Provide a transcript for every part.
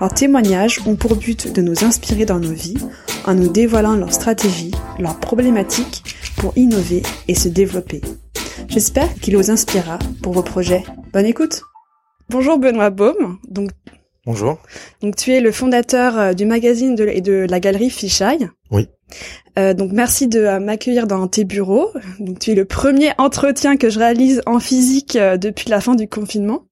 Leurs témoignages ont pour but de nous inspirer dans nos vies en nous dévoilant leurs stratégies, leurs problématiques pour innover et se développer. J'espère qu'il vous inspirera pour vos projets. Bonne écoute Bonjour Benoît Baume, donc Bonjour. donc tu es le fondateur euh, du magazine de- et de la galerie Fisheye. Oui. Euh, donc merci de euh, m'accueillir dans tes bureaux. Donc tu es le premier entretien que je réalise en physique euh, depuis la fin du confinement.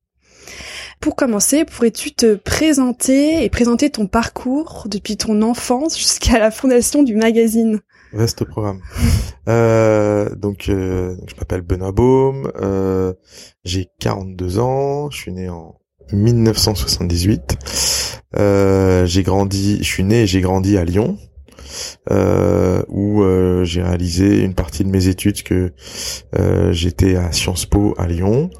Pour commencer, pourrais-tu te présenter et présenter ton parcours depuis ton enfance jusqu'à la fondation du magazine? Vaste programme. Euh, donc, euh, je m'appelle Benoît Baume, euh, j'ai 42 ans, je suis né en 1978. Euh, j'ai grandi, je suis né et j'ai grandi à Lyon, euh, où euh, j'ai réalisé une partie de mes études que euh, j'étais à Sciences Po à Lyon,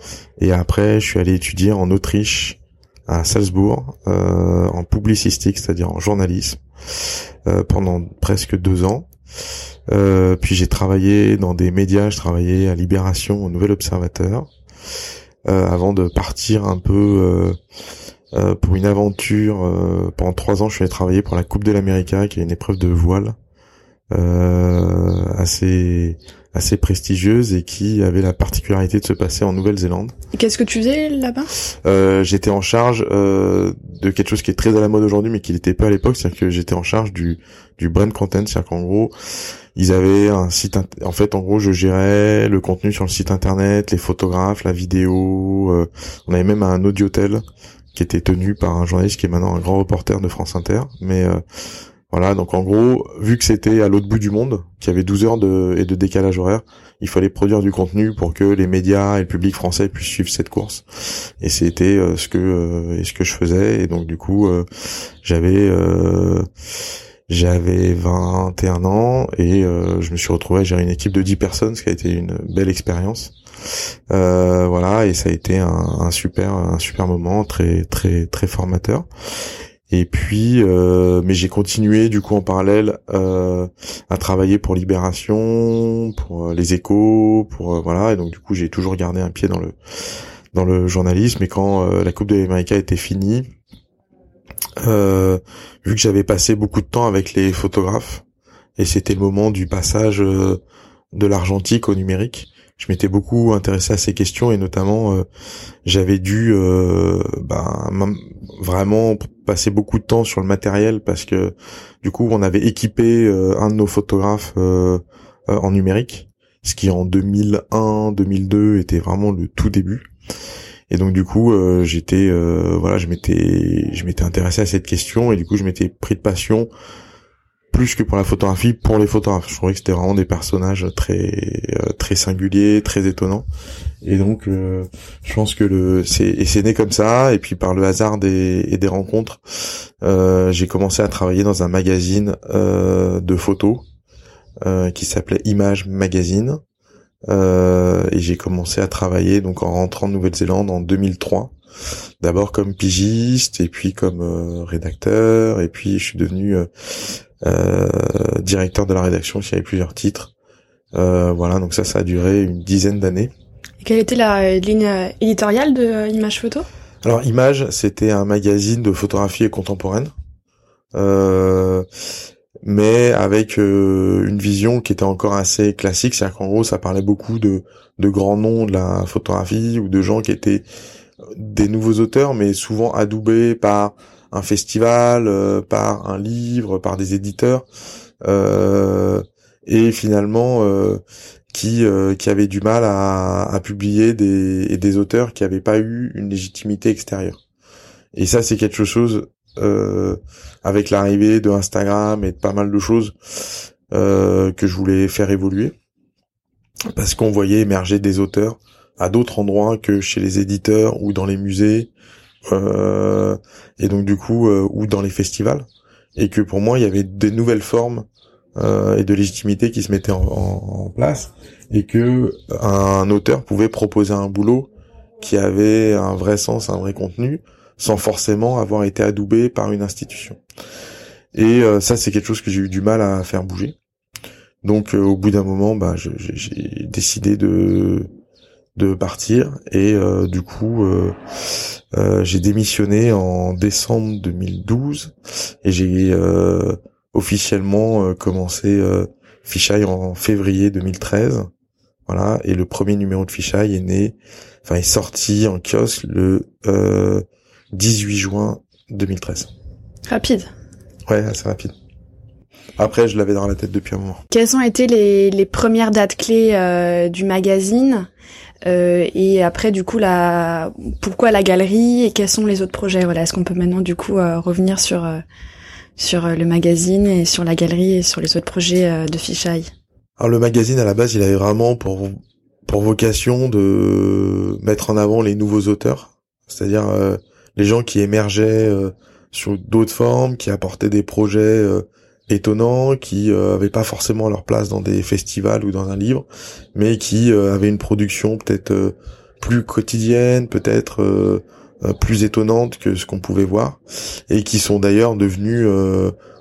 et après je suis allé étudier en Autriche à Salzbourg euh, en publicistique, c'est-à-dire en journalisme, euh, pendant presque deux ans. Euh, puis j'ai travaillé dans des médias, je travaillais à Libération, au Nouvel Observateur, euh, avant de partir un peu euh, euh, pour une aventure. pendant trois ans, je suis allé travailler pour la Coupe de l'Amérique, qui est une épreuve de voile assez assez prestigieuse et qui avait la particularité de se passer en Nouvelle-Zélande. Qu'est-ce que tu faisais là-bas? Euh, j'étais en charge euh, de quelque chose qui est très à la mode aujourd'hui, mais qui n'était pas à l'époque, c'est-à-dire que j'étais en charge du du brand content, c'est-à-dire qu'en gros, ils avaient un site, en fait, en gros, je gérais le contenu sur le site internet, les photographes, la vidéo. euh, on avait même un audiotel qui était tenu par un journaliste qui est maintenant un grand reporter de France Inter, mais euh, voilà, donc en gros, vu que c'était à l'autre bout du monde, qu'il y avait 12 heures de, et de décalage horaire, il fallait produire du contenu pour que les médias et le public français puissent suivre cette course. Et c'était euh, ce que euh, et ce que je faisais. Et donc du coup, euh, j'avais euh, j'avais 21 ans et euh, je me suis retrouvé à gérer une équipe de 10 personnes, ce qui a été une belle expérience. Euh, voilà, et ça a été un, un super un super moment, très très très formateur. Et puis, euh, mais j'ai continué du coup en parallèle euh, à travailler pour Libération, pour euh, les Échos, pour euh, voilà. Et donc du coup, j'ai toujours gardé un pied dans le dans le journalisme. Et quand euh, la Coupe de l'Amérique était finie, vu que j'avais passé beaucoup de temps avec les photographes, et c'était le moment du passage de l'argentique au numérique, je m'étais beaucoup intéressé à ces questions et notamment euh, j'avais dû euh, bah, vraiment passer beaucoup de temps sur le matériel parce que du coup on avait équipé euh, un de nos photographes euh, euh, en numérique, ce qui en 2001-2002 était vraiment le tout début. Et donc du coup euh, j'étais euh, voilà je m'étais je m'étais intéressé à cette question et du coup je m'étais pris de passion plus que pour la photographie pour les photographes. Je trouvais que c'était vraiment des personnages très euh, très singuliers, très étonnants. Et donc euh, je pense que le c'est et c'est né comme ça et puis par le hasard des et des rencontres euh, j'ai commencé à travailler dans un magazine de photos qui s'appelait Image Magazine. Et j'ai commencé à travailler donc en rentrant de Nouvelle-Zélande en 2003. D'abord comme pigiste et puis comme rédacteur et puis je suis devenu directeur de la rédaction qui avait plusieurs titres. Euh, voilà donc ça ça a duré une dizaine d'années. Et quelle était la euh, ligne euh, éditoriale de euh, Image Photo? Alors Image c'était un magazine de photographie contemporaine. Euh, mais avec euh, une vision qui était encore assez classique, c'est-à-dire qu'en gros ça parlait beaucoup de, de grands noms de la photographie ou de gens qui étaient des nouveaux auteurs, mais souvent adoubés par un festival, euh, par un livre, par des éditeurs, euh, et finalement euh, qui qui avaient du mal à, publier des des auteurs qui n'avaient pas eu une légitimité extérieure. Et ça c'est quelque chose avec l'arrivée de Instagram et de pas mal de choses que je voulais faire évoluer parce qu'on voyait émerger des auteurs à d'autres endroits que chez les éditeurs ou dans les musées et donc du coup euh, ou dans les festivals et que pour moi il y avait des nouvelles formes euh, et de légitimité qui se mettaient en, en, place et que un auteur pouvait proposer un boulot qui avait un vrai sens, un vrai contenu, sans forcément avoir été adoubé par une institution. Et euh, ça, c'est quelque chose que j'ai eu du mal à faire bouger. Donc, euh, au bout d'un moment, bah, j'ai décidé de de partir et euh, du coup, j'ai démissionné en décembre 2012 et j'ai officiellement commencé Fisheye en février 2013. Voilà, et le premier numéro de Fisheye est né, enfin est sorti en kiosque le 18 juin 2013. Rapide. Ouais, assez rapide. Après, je l'avais dans la tête depuis un moment. Quelles ont été les, les premières dates clés euh, du magazine? Euh, et après, du coup, la pourquoi la galerie et quels sont les autres projets Voilà, est-ce qu'on peut maintenant du coup euh, revenir sur euh, sur le magazine et sur la galerie et sur les autres projets de Fisheye Alors le magazine à la base, il avait vraiment pour pour vocation de mettre en avant les nouveaux auteurs, c'est-à-dire les gens qui émergeaient sur d'autres formes, qui apportaient des projets euh, étonnants, qui euh, avaient pas forcément leur place dans des festivals ou dans un livre, mais qui euh, avaient une production peut-être euh, plus quotidienne, peut-être plus étonnante que ce qu'on pouvait voir, et qui sont d'ailleurs devenus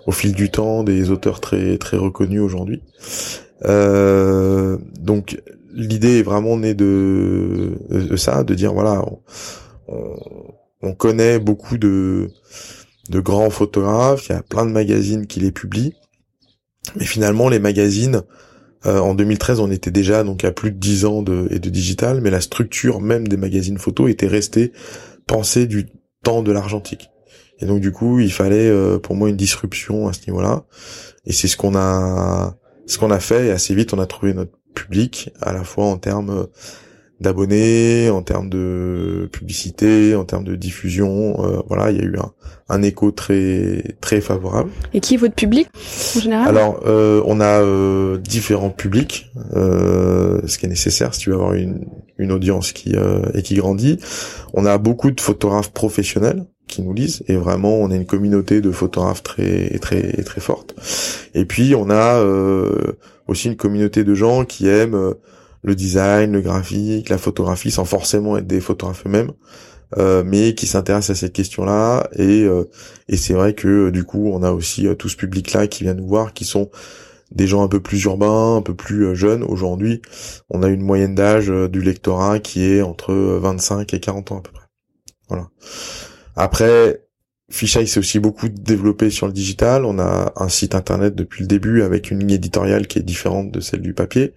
au fil du temps des auteurs très très reconnus aujourd'hui. donc l'idée est vraiment née de, de, ça, de dire voilà, on, on connaît beaucoup de de grands photographes, il y a plein de magazines qui les publient. Mais finalement, les magazines, euh, en 2013, on était déjà donc à plus de 10 ans de, et de digital, mais la structure même des magazines photo était restée pensée du temps de l'argentique. Et donc du coup, il fallait euh, pour moi une disruption à ce niveau-là. Et c'est ce qu'on a, ce qu'on a fait. Et assez vite, on a trouvé notre public, à la fois en termes d'abonnés, en termes de publicité, en termes de diffusion. Euh, voilà, il y a eu un, un, écho très très favorable. Et qui est votre public en général? Alors, euh, on a euh, différents publics, euh, ce qui est nécessaire si tu veux avoir une, une audience qui euh, et qui grandit. On a beaucoup de photographes professionnels qui nous lisent et vraiment on a une communauté de photographes très très très forte. Et puis on a aussi une communauté de gens qui aiment le design, le graphique, la photographie, sans forcément être des photographes eux-mêmes, euh, mais qui s'intéressent à cette question-là. Et, euh, et c'est vrai que du coup, on a aussi euh, tout ce public-là qui vient nous voir, qui sont des gens un peu plus urbains, un peu plus jeunes. Aujourd'hui, on a une moyenne d'âge du lectorat qui est entre 25 et 40 ans à peu près. Voilà. Après, Fisheye s'est aussi beaucoup développé sur le digital. On a un site internet depuis le début avec une ligne éditoriale qui est différente de celle du papier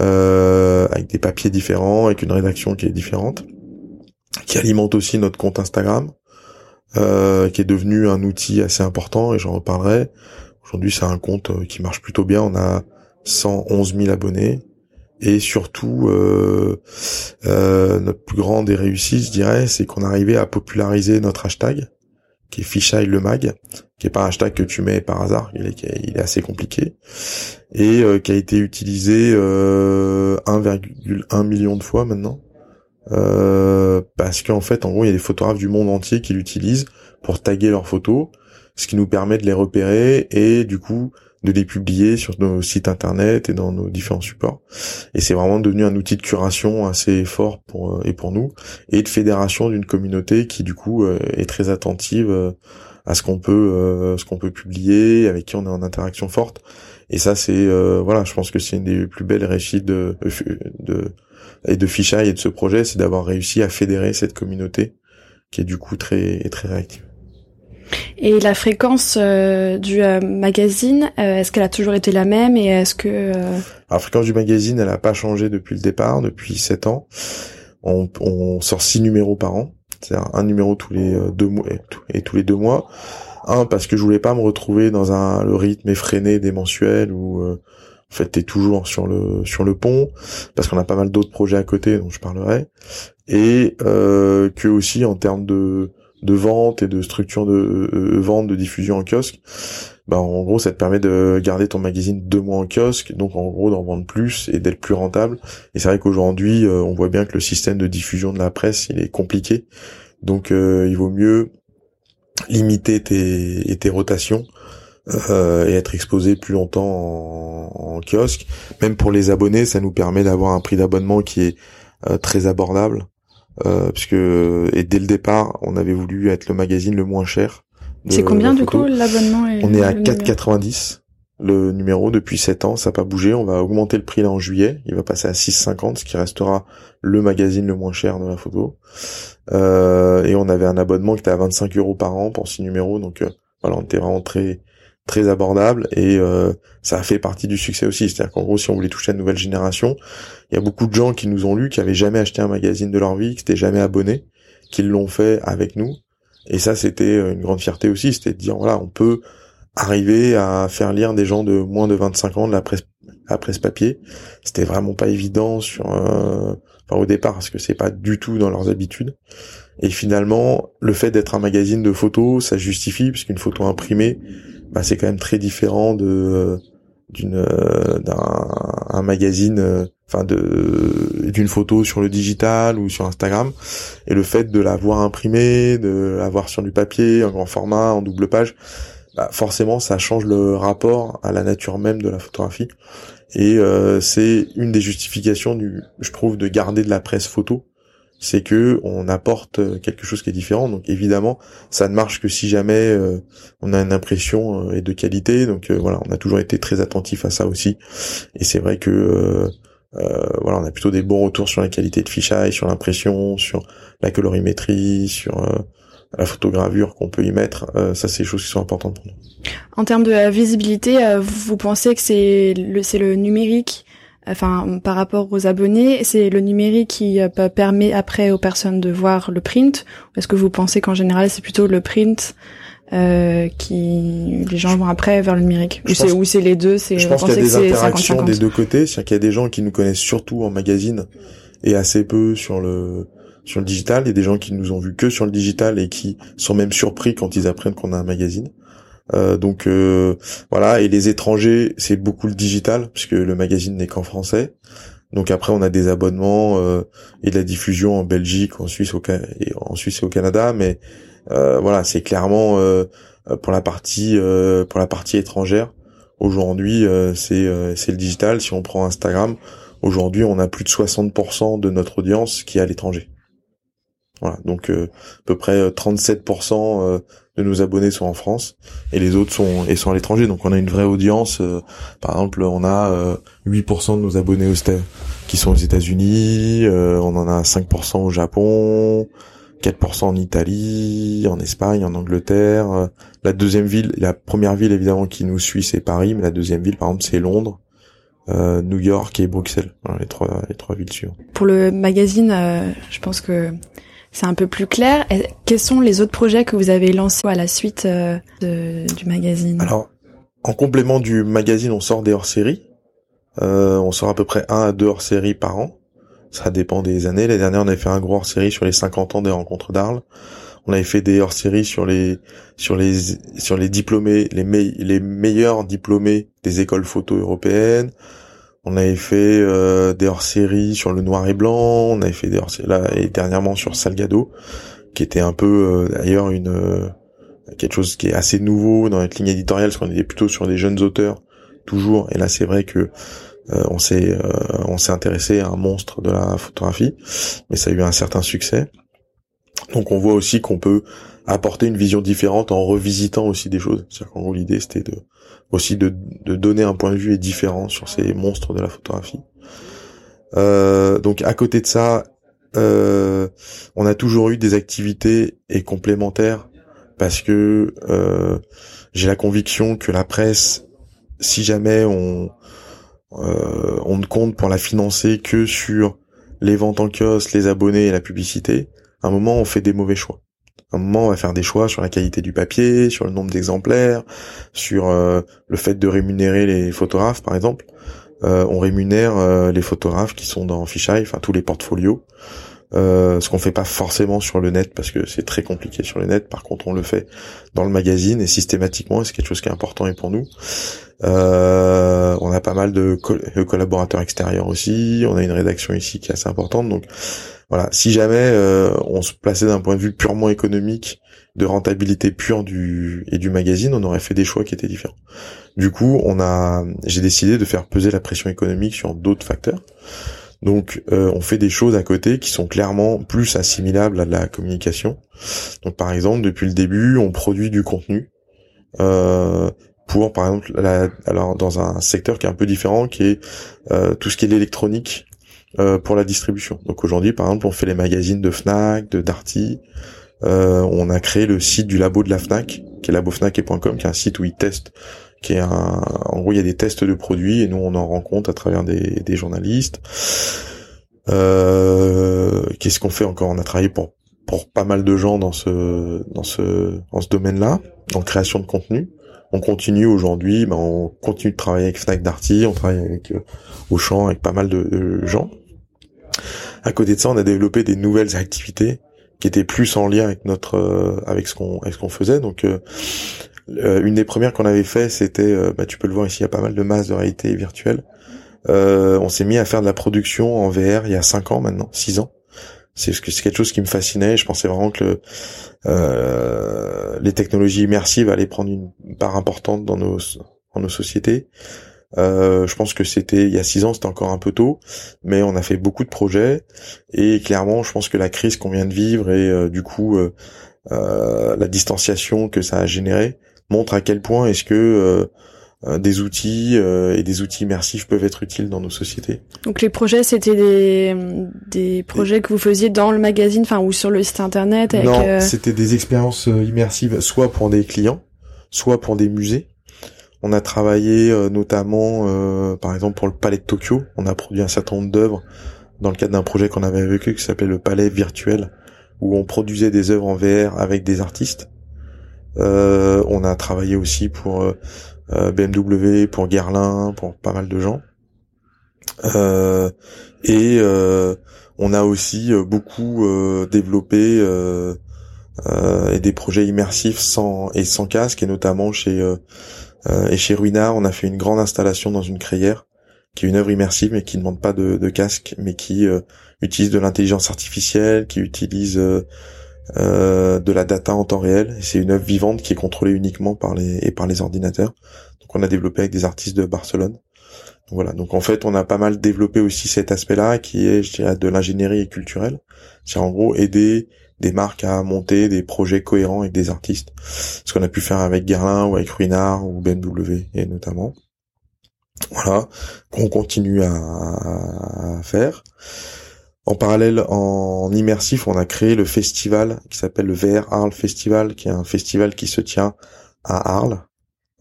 euh, avec des papiers différents, avec une rédaction qui est différente, qui alimente aussi notre compte Instagram, euh, qui est devenu un outil assez important et j'en reparlerai. Aujourd'hui, c'est un compte euh, qui marche plutôt bien. On a 111 000 abonnés et surtout euh, euh, notre plus grande des réussites, je dirais, c'est qu'on arrivait à populariser notre hashtag qui est Fisheye le mag, qui est pas un hashtag que tu mets par hasard, il est, assez compliqué, et euh, qui a été utilisé euh, 1,1 million de fois maintenant, euh, parce qu'en fait, en gros, il y a des photographes du monde entier qui l'utilisent pour taguer leurs photos, ce qui nous permet de les repérer et du coup de les publier sur nos sites internet et dans nos différents supports. Et c'est vraiment devenu un outil de curation assez fort pour euh, et pour nous et de fédération d'une communauté qui du coup euh, est très attentive à ce qu'on peut ce qu'on peut publier, avec qui on est en interaction forte. Et ça c'est voilà, je pense que c'est une des plus belles réussites de de et de et de ce projet, c'est d'avoir réussi à fédérer cette communauté qui est du coup très très réactive. Et la fréquence euh, du euh, magazine, euh, est-ce qu'elle a toujours été la même et est-ce que la fréquence du magazine, elle n'a pas changé depuis le départ, depuis sept ans. On, on sort six numéros par an, c'est-à-dire un numéro tous les deux mois et tous les deux mois. Un parce que je voulais pas me retrouver dans un le rythme effréné des mensuels où en fait t'es toujours sur le sur le pont parce qu'on a pas mal d'autres projets à côté dont je parlerai et que aussi en termes de de vente et de structure de euh, vente, de diffusion en kiosque, bah en gros ça te permet de garder ton magazine deux mois en kiosque, donc en gros d'en vendre plus et d'être plus rentable. Et c'est vrai qu'aujourd'hui euh, on voit bien que le système de diffusion de la presse il est compliqué, donc euh, il vaut mieux limiter tes, tes rotations euh, et être exposé plus longtemps en, kiosque. Même pour les abonnés, ça nous permet d'avoir un prix d'abonnement qui est très abordable. Puisque et dès le départ, on avait voulu être le magazine le moins cher. C'est combien du coup l'abonnement On est à 4,90 le numéro depuis 7 ans, ça n'a pas bougé. On va augmenter le prix là en juillet. Il va passer à 6,50, ce qui restera le magazine le moins cher de la photo. Euh, et on avait un abonnement qui était à 25 euros par an pour 6 numéros. Donc euh, voilà, on était vraiment très très abordable et euh, ça a fait partie du succès aussi. C'est-à-dire qu'en gros, si on voulait toucher la nouvelle génération, il y a beaucoup de gens qui nous ont lu, qui avaient jamais acheté un magazine de leur vie, qui n'étaient jamais abonnés, qui l'ont fait avec nous. Et ça, c'était une grande fierté aussi, c'était de dire voilà, on peut arriver à faire lire des gens de moins de 25 ans de la presse, la presse papier. C'était vraiment pas évident sur, euh, au départ parce que c'est pas du tout dans leurs habitudes. Et finalement, le fait d'être un magazine de photos, ça justifie puisqu'une photo imprimée, bah, c'est quand même très différent de d'une d'un un magazine enfin de d'une photo sur le digital ou sur Instagram. Et le fait de l'avoir imprimée de l'avoir sur du papier en grand format en double page bah, forcément ça change le rapport à la nature même de la photographie. Et euh, c'est une des justifications du je trouve de garder de la presse photo. C'est que on apporte quelque chose qui est différent. Donc évidemment ça ne marche que si jamais euh, on a une impression euh, et de qualité. Donc voilà on a toujours été très attentif à ça aussi. Et c'est vrai que voilà on a plutôt des bons retours sur la qualité de fichage sur l'impression sur la colorimétrie sur la photogravure qu'on peut y mettre, euh, ça c'est des choses qui sont importantes pour nous. En termes de euh, visibilité, euh, vous pensez que c'est le c'est le numérique enfin par rapport aux abonnés, c'est le numérique qui permet après aux personnes de voir le print Est-ce que vous pensez qu'en général c'est plutôt le print euh, qui les gens vont après vers le numérique ou c'est ou c'est les deux c'est je pense qu'il y a des interactions des deux côtés c'est-à-dire qu'il y a des gens qui nous connaissent surtout en magazine et assez peu sur le sur le digital. Il y a des gens qui nous ont vu que sur le digital et qui sont même surpris quand ils apprennent qu'on a un magazine. Euh, donc euh, voilà, et les étrangers, c'est beaucoup le digital puisque le magazine n'est qu'en français. Donc après, on a des abonnements euh, et de la diffusion en Belgique, en Suisse, au et en Suisse et au Canada, mais voilà, c'est clairement pour la partie pour la partie étrangère. Aujourd'hui, c'est c'est le digital. Si on prend Instagram, aujourd'hui, on a plus de 60% de notre audience qui est à l'étranger. Voilà, donc euh, à peu près 37% euh, euh, de nos abonnés sont en France et les autres sont et sont à l'étranger. Donc on a une vraie audience. par exemple, on a 8% de nos abonnés qui sont aux États-Unis. on en a 5% au Japon, 4% en Italie, en Espagne, en Angleterre. la deuxième ville, la première ville évidemment qui nous suit, c'est Paris, mais la deuxième ville, par exemple, c'est Londres. New York et Bruxelles, les trois les trois villes suivantes. Pour le magazine, je pense que c'est un peu plus clair. quels sont les autres projets que vous avez lancés à la suite euh, du magazine? Alors, en complément du magazine, on sort des hors-séries. Euh, on sort à peu près un à deux hors-séries par an. Ça dépend des années. L'année dernière, on avait fait un gros hors-série sur les 50 ans des rencontres d'Arles. On avait fait des hors-séries sur les sur les sur les diplômés, les, les meilleurs diplômés des écoles photo européennes. On avait fait euh, des hors-séries sur le noir et blanc, on avait fait des hors-séries là et dernièrement sur Salgado, qui était un peu euh, d'ailleurs une euh, quelque chose qui est assez nouveau dans notre ligne éditoriale, parce qu'on était plutôt sur des jeunes auteurs toujours. Et là, c'est vrai que on s'est on s'est intéressé à un monstre de la photographie, mais ça a eu un certain succès. Donc on voit aussi qu'on peut apporter une vision différente en revisitant aussi des choses. C'est-à-dire qu'en gros l'idée c'était de aussi de, de, donner un point de vue différent sur ces monstres de la photographie. Euh, donc à côté de ça, euh, on a toujours eu des activités et complémentaires parce que euh, j'ai la conviction que la presse, si jamais on euh, on ne compte pour la financer que sur les ventes en kiosque, les abonnés et la publicité, à un moment on fait des mauvais choix un moment, on va faire des choix sur la qualité du papier, sur le nombre d'exemplaires, sur euh, le fait de rémunérer les photographes, par exemple. Euh, on rémunère les photographes qui sont dans Fisheye, enfin tous les portfolios. Ce qu'on fait pas forcément sur le net parce que c'est très compliqué sur le net. Par contre, on le fait dans le magazine et systématiquement. c'est quelque chose qui est important et pour nous. on a pas mal de, de, collaborateurs extérieurs aussi. On a une rédaction ici qui est assez importante. Donc voilà, si jamais euh, on se plaçait d'un point de vue purement économique, de rentabilité pure du et du magazine, on aurait fait des choix qui étaient différents. Du coup, on a, j'ai décidé de faire peser la pression économique sur d'autres facteurs. Donc, euh, on fait des choses à côté qui sont clairement plus assimilables à la communication. Donc, par exemple, depuis le début, on produit du contenu euh, pour, par exemple, alors dans un secteur qui est un peu différent, qui est euh, tout ce qui est l'électronique pour la distribution. Donc aujourd'hui, par exemple, on fait les magazines de Fnac, de Darty. Euh, on a créé le site du labo de la Fnac, qui est labofnac.com, qui est un site où ils testent qui est un, en gros il y a des tests de produits et nous on en rend compte à travers des, journalistes. Euh, Qu'est-ce qu'on fait encore? On a travaillé pour pas mal de gens dans ce domaine-là, en création de contenu. On continue aujourd'hui, ben on continue de travailler avec Fnac Darty, on travaille avec euh, Auchan, avec pas mal de, de, gens. À côté de ça, on a développé des nouvelles activités qui étaient plus en lien avec notre euh, avec ce qu'on avec ce qu'on faisait. Donc euh, euh, une des premières qu'on avait fait, c'était, euh, bah, tu peux le voir ici, il y a pas mal de masses de réalité virtuelle. Euh, on s'est mis à faire de la production en VR il y a 5 ans maintenant, 6 ans. C'est quelque chose qui me fascinait. Je pensais vraiment que les technologies immersives allaient prendre une part importante dans nos, dans nos sociétés. Je pense que c'était il y a six ans, c'était encore un peu tôt, mais on a fait beaucoup de projets et clairement, je pense que la crise qu'on vient de vivre et du coup la distanciation que ça a généré montre à quel point est-ce que euh, euh, des outils euh, et des outils immersifs peuvent être utiles dans nos sociétés. Donc les projets, c'était des, des projets que vous faisiez dans le magazine, enfin ou sur le site internet. Avec, non, c'était des expériences immersives, soit pour des clients, soit pour des musées. On a travaillé notamment, par exemple pour le Palais de Tokyo, on a produit un certain nombre d'œuvres dans le cadre d'un projet qu'on avait eux qui s'appelait le Palais virtuel, où on produisait des œuvres en VR avec des artistes. Euh, on a travaillé aussi pour euh, euh, BMW, pour Guerlain, pour pas mal de gens. et on a aussi beaucoup développé des projets immersifs sans et sans casque, et notamment chez et chez Ruinard, on a fait une grande installation dans une crayère qui est une œuvre immersive mais qui ne demande pas de, de casque, mais qui utilise de l'intelligence artificielle, qui utilise euh, de la data en temps réel. C'est une œuvre vivante qui est contrôlée uniquement par les et par les ordinateurs. Donc on a développé avec des artistes de Barcelone. Donc voilà. Donc en fait, on a pas mal développé aussi cet aspect-là qui est, je dirais, de l'ingénierie culturelle. C'est en gros aider des marques à monter des projets cohérents avec des artistes. Ce qu'on a pu faire avec Guerlain ou avec Ruinard ou BMW et notamment. Voilà, qu'on continue à, à faire. En parallèle, en immersif, on a créé le festival qui s'appelle le VR Arles Festival, qui est un festival qui se tient à Arles,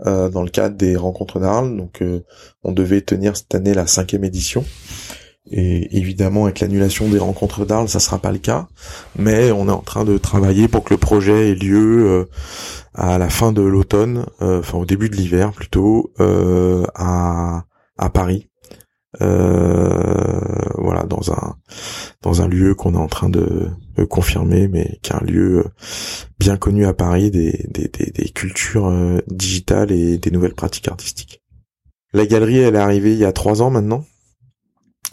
euh, dans le cadre des rencontres d'Arles. Donc, euh, on devait tenir cette année la cinquième édition. Et évidemment, avec l'annulation des rencontres d'Arles, ça sera pas le cas. Mais on est en train de travailler pour que le projet ait lieu euh, à la fin de l'automne, enfin au début de l'hiver plutôt, à, à Paris. Euh, voilà dans un dans un lieu qu'on est en train de, confirmer mais qui est un lieu euh, bien connu à Paris des des, des, cultures euh, digitales et des nouvelles pratiques artistiques la galerie elle est arrivée il y a trois ans maintenant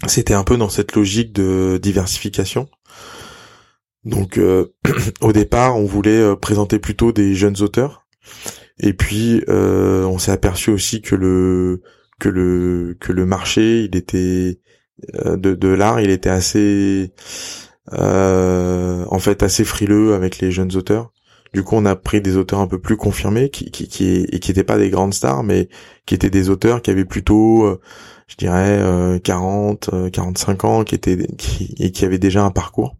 c'était un peu dans cette logique de diversification. Donc au départ on voulait présenter plutôt des jeunes auteurs. Et puis on s'est aperçu aussi que le que le que le marché il était euh, de, de l'art il était assez euh, en fait assez frileux avec les jeunes auteurs. Du coup on a pris des auteurs un peu plus confirmés qui qui et qui étaient pas des grandes stars mais qui étaient des auteurs qui avaient plutôt euh, je dirais 40 45 ans qui étaient qui, et qui avaient déjà un parcours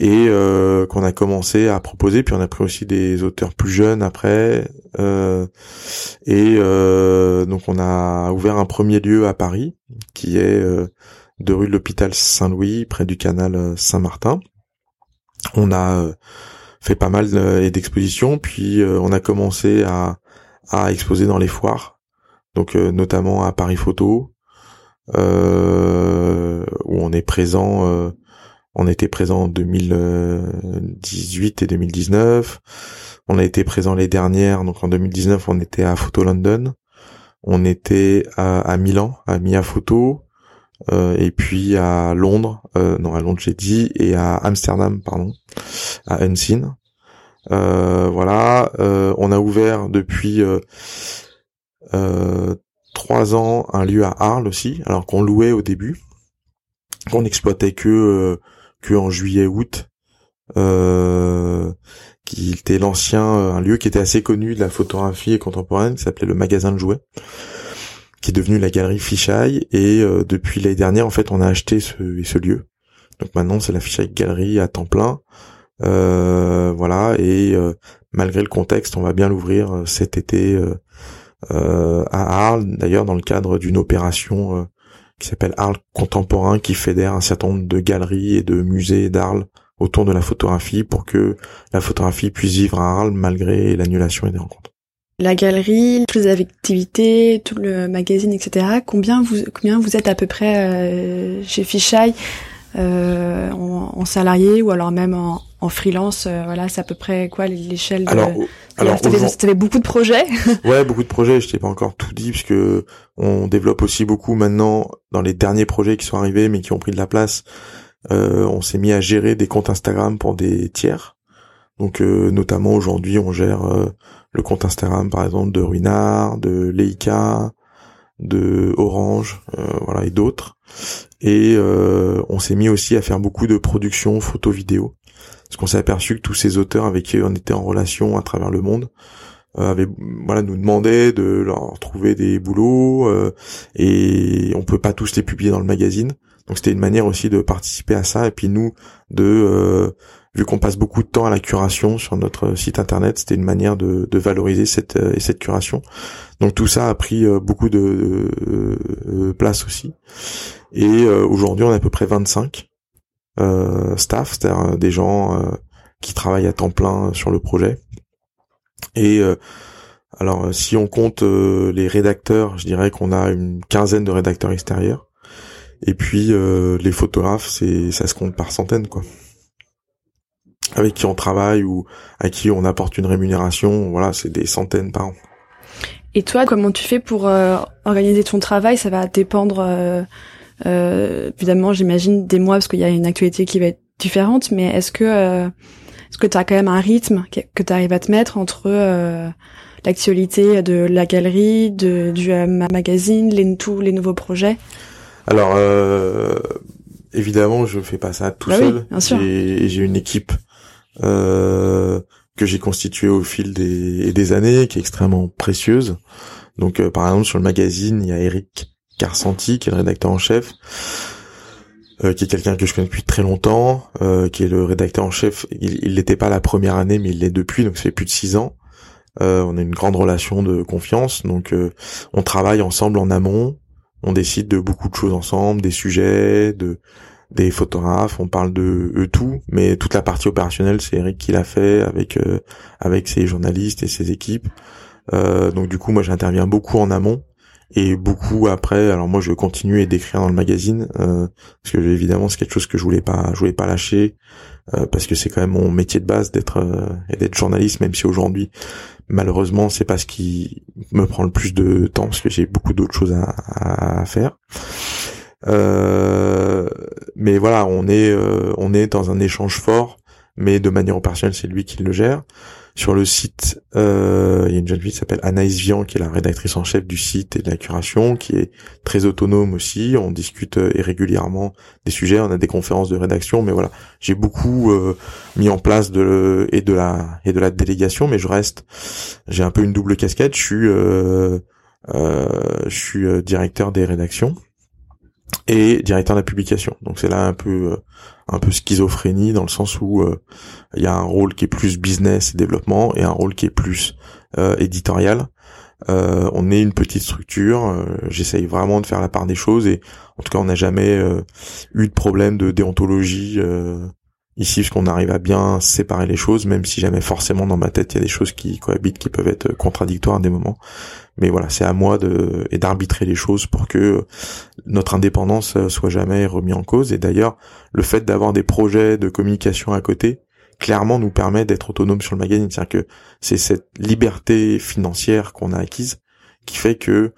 et euh, qu'on a commencé à proposer. Puis on a pris aussi des auteurs plus jeunes après. Euh, et euh, donc on a ouvert un premier lieu à Paris, qui est de rue de l'hôpital Saint-Louis, près du canal Saint-Martin. On a fait pas mal d'expositions, puis on a commencé à, à exposer dans les foires, donc notamment à Paris Photo, où on est présent on était présent en 2018 et 2019. On a été présent les dernières, donc en 2019 on était à Photo London. On était à, Milan, à Mia Photo, euh, et puis à Londres, euh, non à Londres j'ai dit, et à Amsterdam, pardon, à Unseen. voilà, on a ouvert depuis trois ans un lieu à Arles aussi, alors qu'on louait au début, qu'on n'exploitait que que en juillet août. Euh, qui était l'ancien un lieu qui était assez connu de la photographie contemporaine qui s'appelait le magasin de jouets qui est devenu la galerie Fisheye et depuis l'année dernière en fait on a acheté ce, ce lieu. Donc maintenant c'est la Fisheye Galerie à temps plein. Euh, voilà. Et malgré le contexte on va bien l'ouvrir cet été euh, à Arles, d'ailleurs dans le cadre d'une opération euh, qui s'appelle Arles Contemporain, qui fédère un certain nombre de galeries et de musées d'Arles autour de la photographie pour que la photographie puisse vivre à Arles malgré l'annulation des rencontres. La galerie, toutes les activités, tout le magazine, etc. Combien vous, combien vous êtes à peu près euh, chez Fisheye euh, en, salarié ou alors même en, en freelance euh, Voilà, c'est à peu près quoi l'échelle de... Alors, alors t'avais, beaucoup de projets Ouais, beaucoup de projets. Je t'ai pas encore tout dit parce que on développe aussi beaucoup maintenant dans les derniers projets qui sont arrivés mais qui ont pris de la place. Euh, on s'est mis à gérer des comptes Instagram pour des tiers. Donc euh, notamment aujourd'hui, on gère euh, le compte Instagram par exemple de Ruinard, de Leica, de Orange, euh, voilà et d'autres. Et on s'est mis aussi à faire beaucoup de production photo-vidéo parce qu'on s'est aperçu que tous ces auteurs avec qui on était en relation à travers le monde euh, avaient voilà nous demandaient de leur trouver des boulots euh, et on peut pas tous les publier dans le magazine. Donc c'était une manière aussi de participer à ça et puis nous de euh, vu qu'on passe beaucoup de temps à la curation sur notre site internet c'était une manière de, de valoriser cette cette curation. Donc tout ça a pris beaucoup de, de place aussi. Et aujourd'hui on est à peu près 25 euh, staff, c'est-à-dire euh, des gens euh, qui travaillent à temps plein sur le projet. Et alors, si on compte les rédacteurs, je dirais qu'on a une quinzaine de rédacteurs extérieurs. Et puis les photographes, c'est ça se compte par centaines, quoi. Avec qui on travaille ou à qui on apporte une rémunération, voilà, c'est des centaines par an. Et toi, comment tu fais pour organiser ton travail? Ça va dépendre euh, évidemment, j'imagine des mois parce qu'il y a une actualité qui va être différente, mais est-ce que euh, est-ce que tu as quand même un rythme que tu arrives à te mettre entre euh, l'actualité de la galerie, de, du euh, magazine, les, tous les nouveaux projets? Alors, évidemment, je fais pas ça tout bah seul. Oui, j'ai une équipe que j'ai constituée au fil des, des années, qui est extrêmement précieuse. Donc, par exemple, sur le magazine, il y a Eric Carsanti, qui est le rédacteur en chef, euh, qui est quelqu'un que je connais depuis très longtemps, euh, qui est le rédacteur en chef. Il n'était pas la première année, mais il l'est depuis, donc ça fait plus de six ans. Euh, on a une grande relation de confiance, donc on travaille ensemble en amont. On décide de beaucoup de choses ensemble, des sujets, de des photographes, on parle de eux tout, mais toute la partie opérationnelle, c'est Eric qui l'a fait avec avec ses journalistes et ses équipes. donc du coup, moi, j'interviens beaucoup en amont et beaucoup après alors moi je continue d'écrire dans le magazine euh, parce que évidemment c'est quelque chose que je voulais pas je voulais pas lâcher euh, parce que c'est quand même mon métier de base d'être euh, et d'être journaliste même si aujourd'hui malheureusement c'est pas ce qui me prend le plus de temps parce que j'ai beaucoup d'autres choses à, à faire. Mais voilà on est on est dans un échange fort mais de manière opérationnelle c'est lui qui le gère sur le site, euh, il y a une jeune fille qui s'appelle Anaïs Vian, qui est la rédactrice en chef du site et de la curation, qui est très autonome aussi. On discute euh, régulièrement des sujets, on a des conférences de rédaction, mais voilà, j'ai beaucoup euh, mis en place de et de la et de la délégation, mais je reste, j'ai un peu une double casquette. Je suis euh, je suis directeur des rédactions et directeur de la publication. Donc c'est là un peu un peu schizophrénie dans le sens où euh, il y a un rôle qui est plus business et développement et un rôle qui est plus euh, éditorial. Euh, on est une petite structure, j'essaye vraiment de faire la part des choses et en tout cas on n'a jamais eu de problème de déontologie ici parce qu'on arrive à bien séparer les choses même si jamais forcément dans ma tête il y a des choses qui cohabitent qui peuvent être contradictoires à des moments mais voilà, c'est à moi de et d'arbitrer les choses pour que notre indépendance soit jamais remis en cause. Et d'ailleurs, le fait d'avoir des projets de communication à côté, clairement nous permet d'être autonome sur le magazine. C'est-à-dire que c'est cette liberté financière qu'on a acquise qui fait que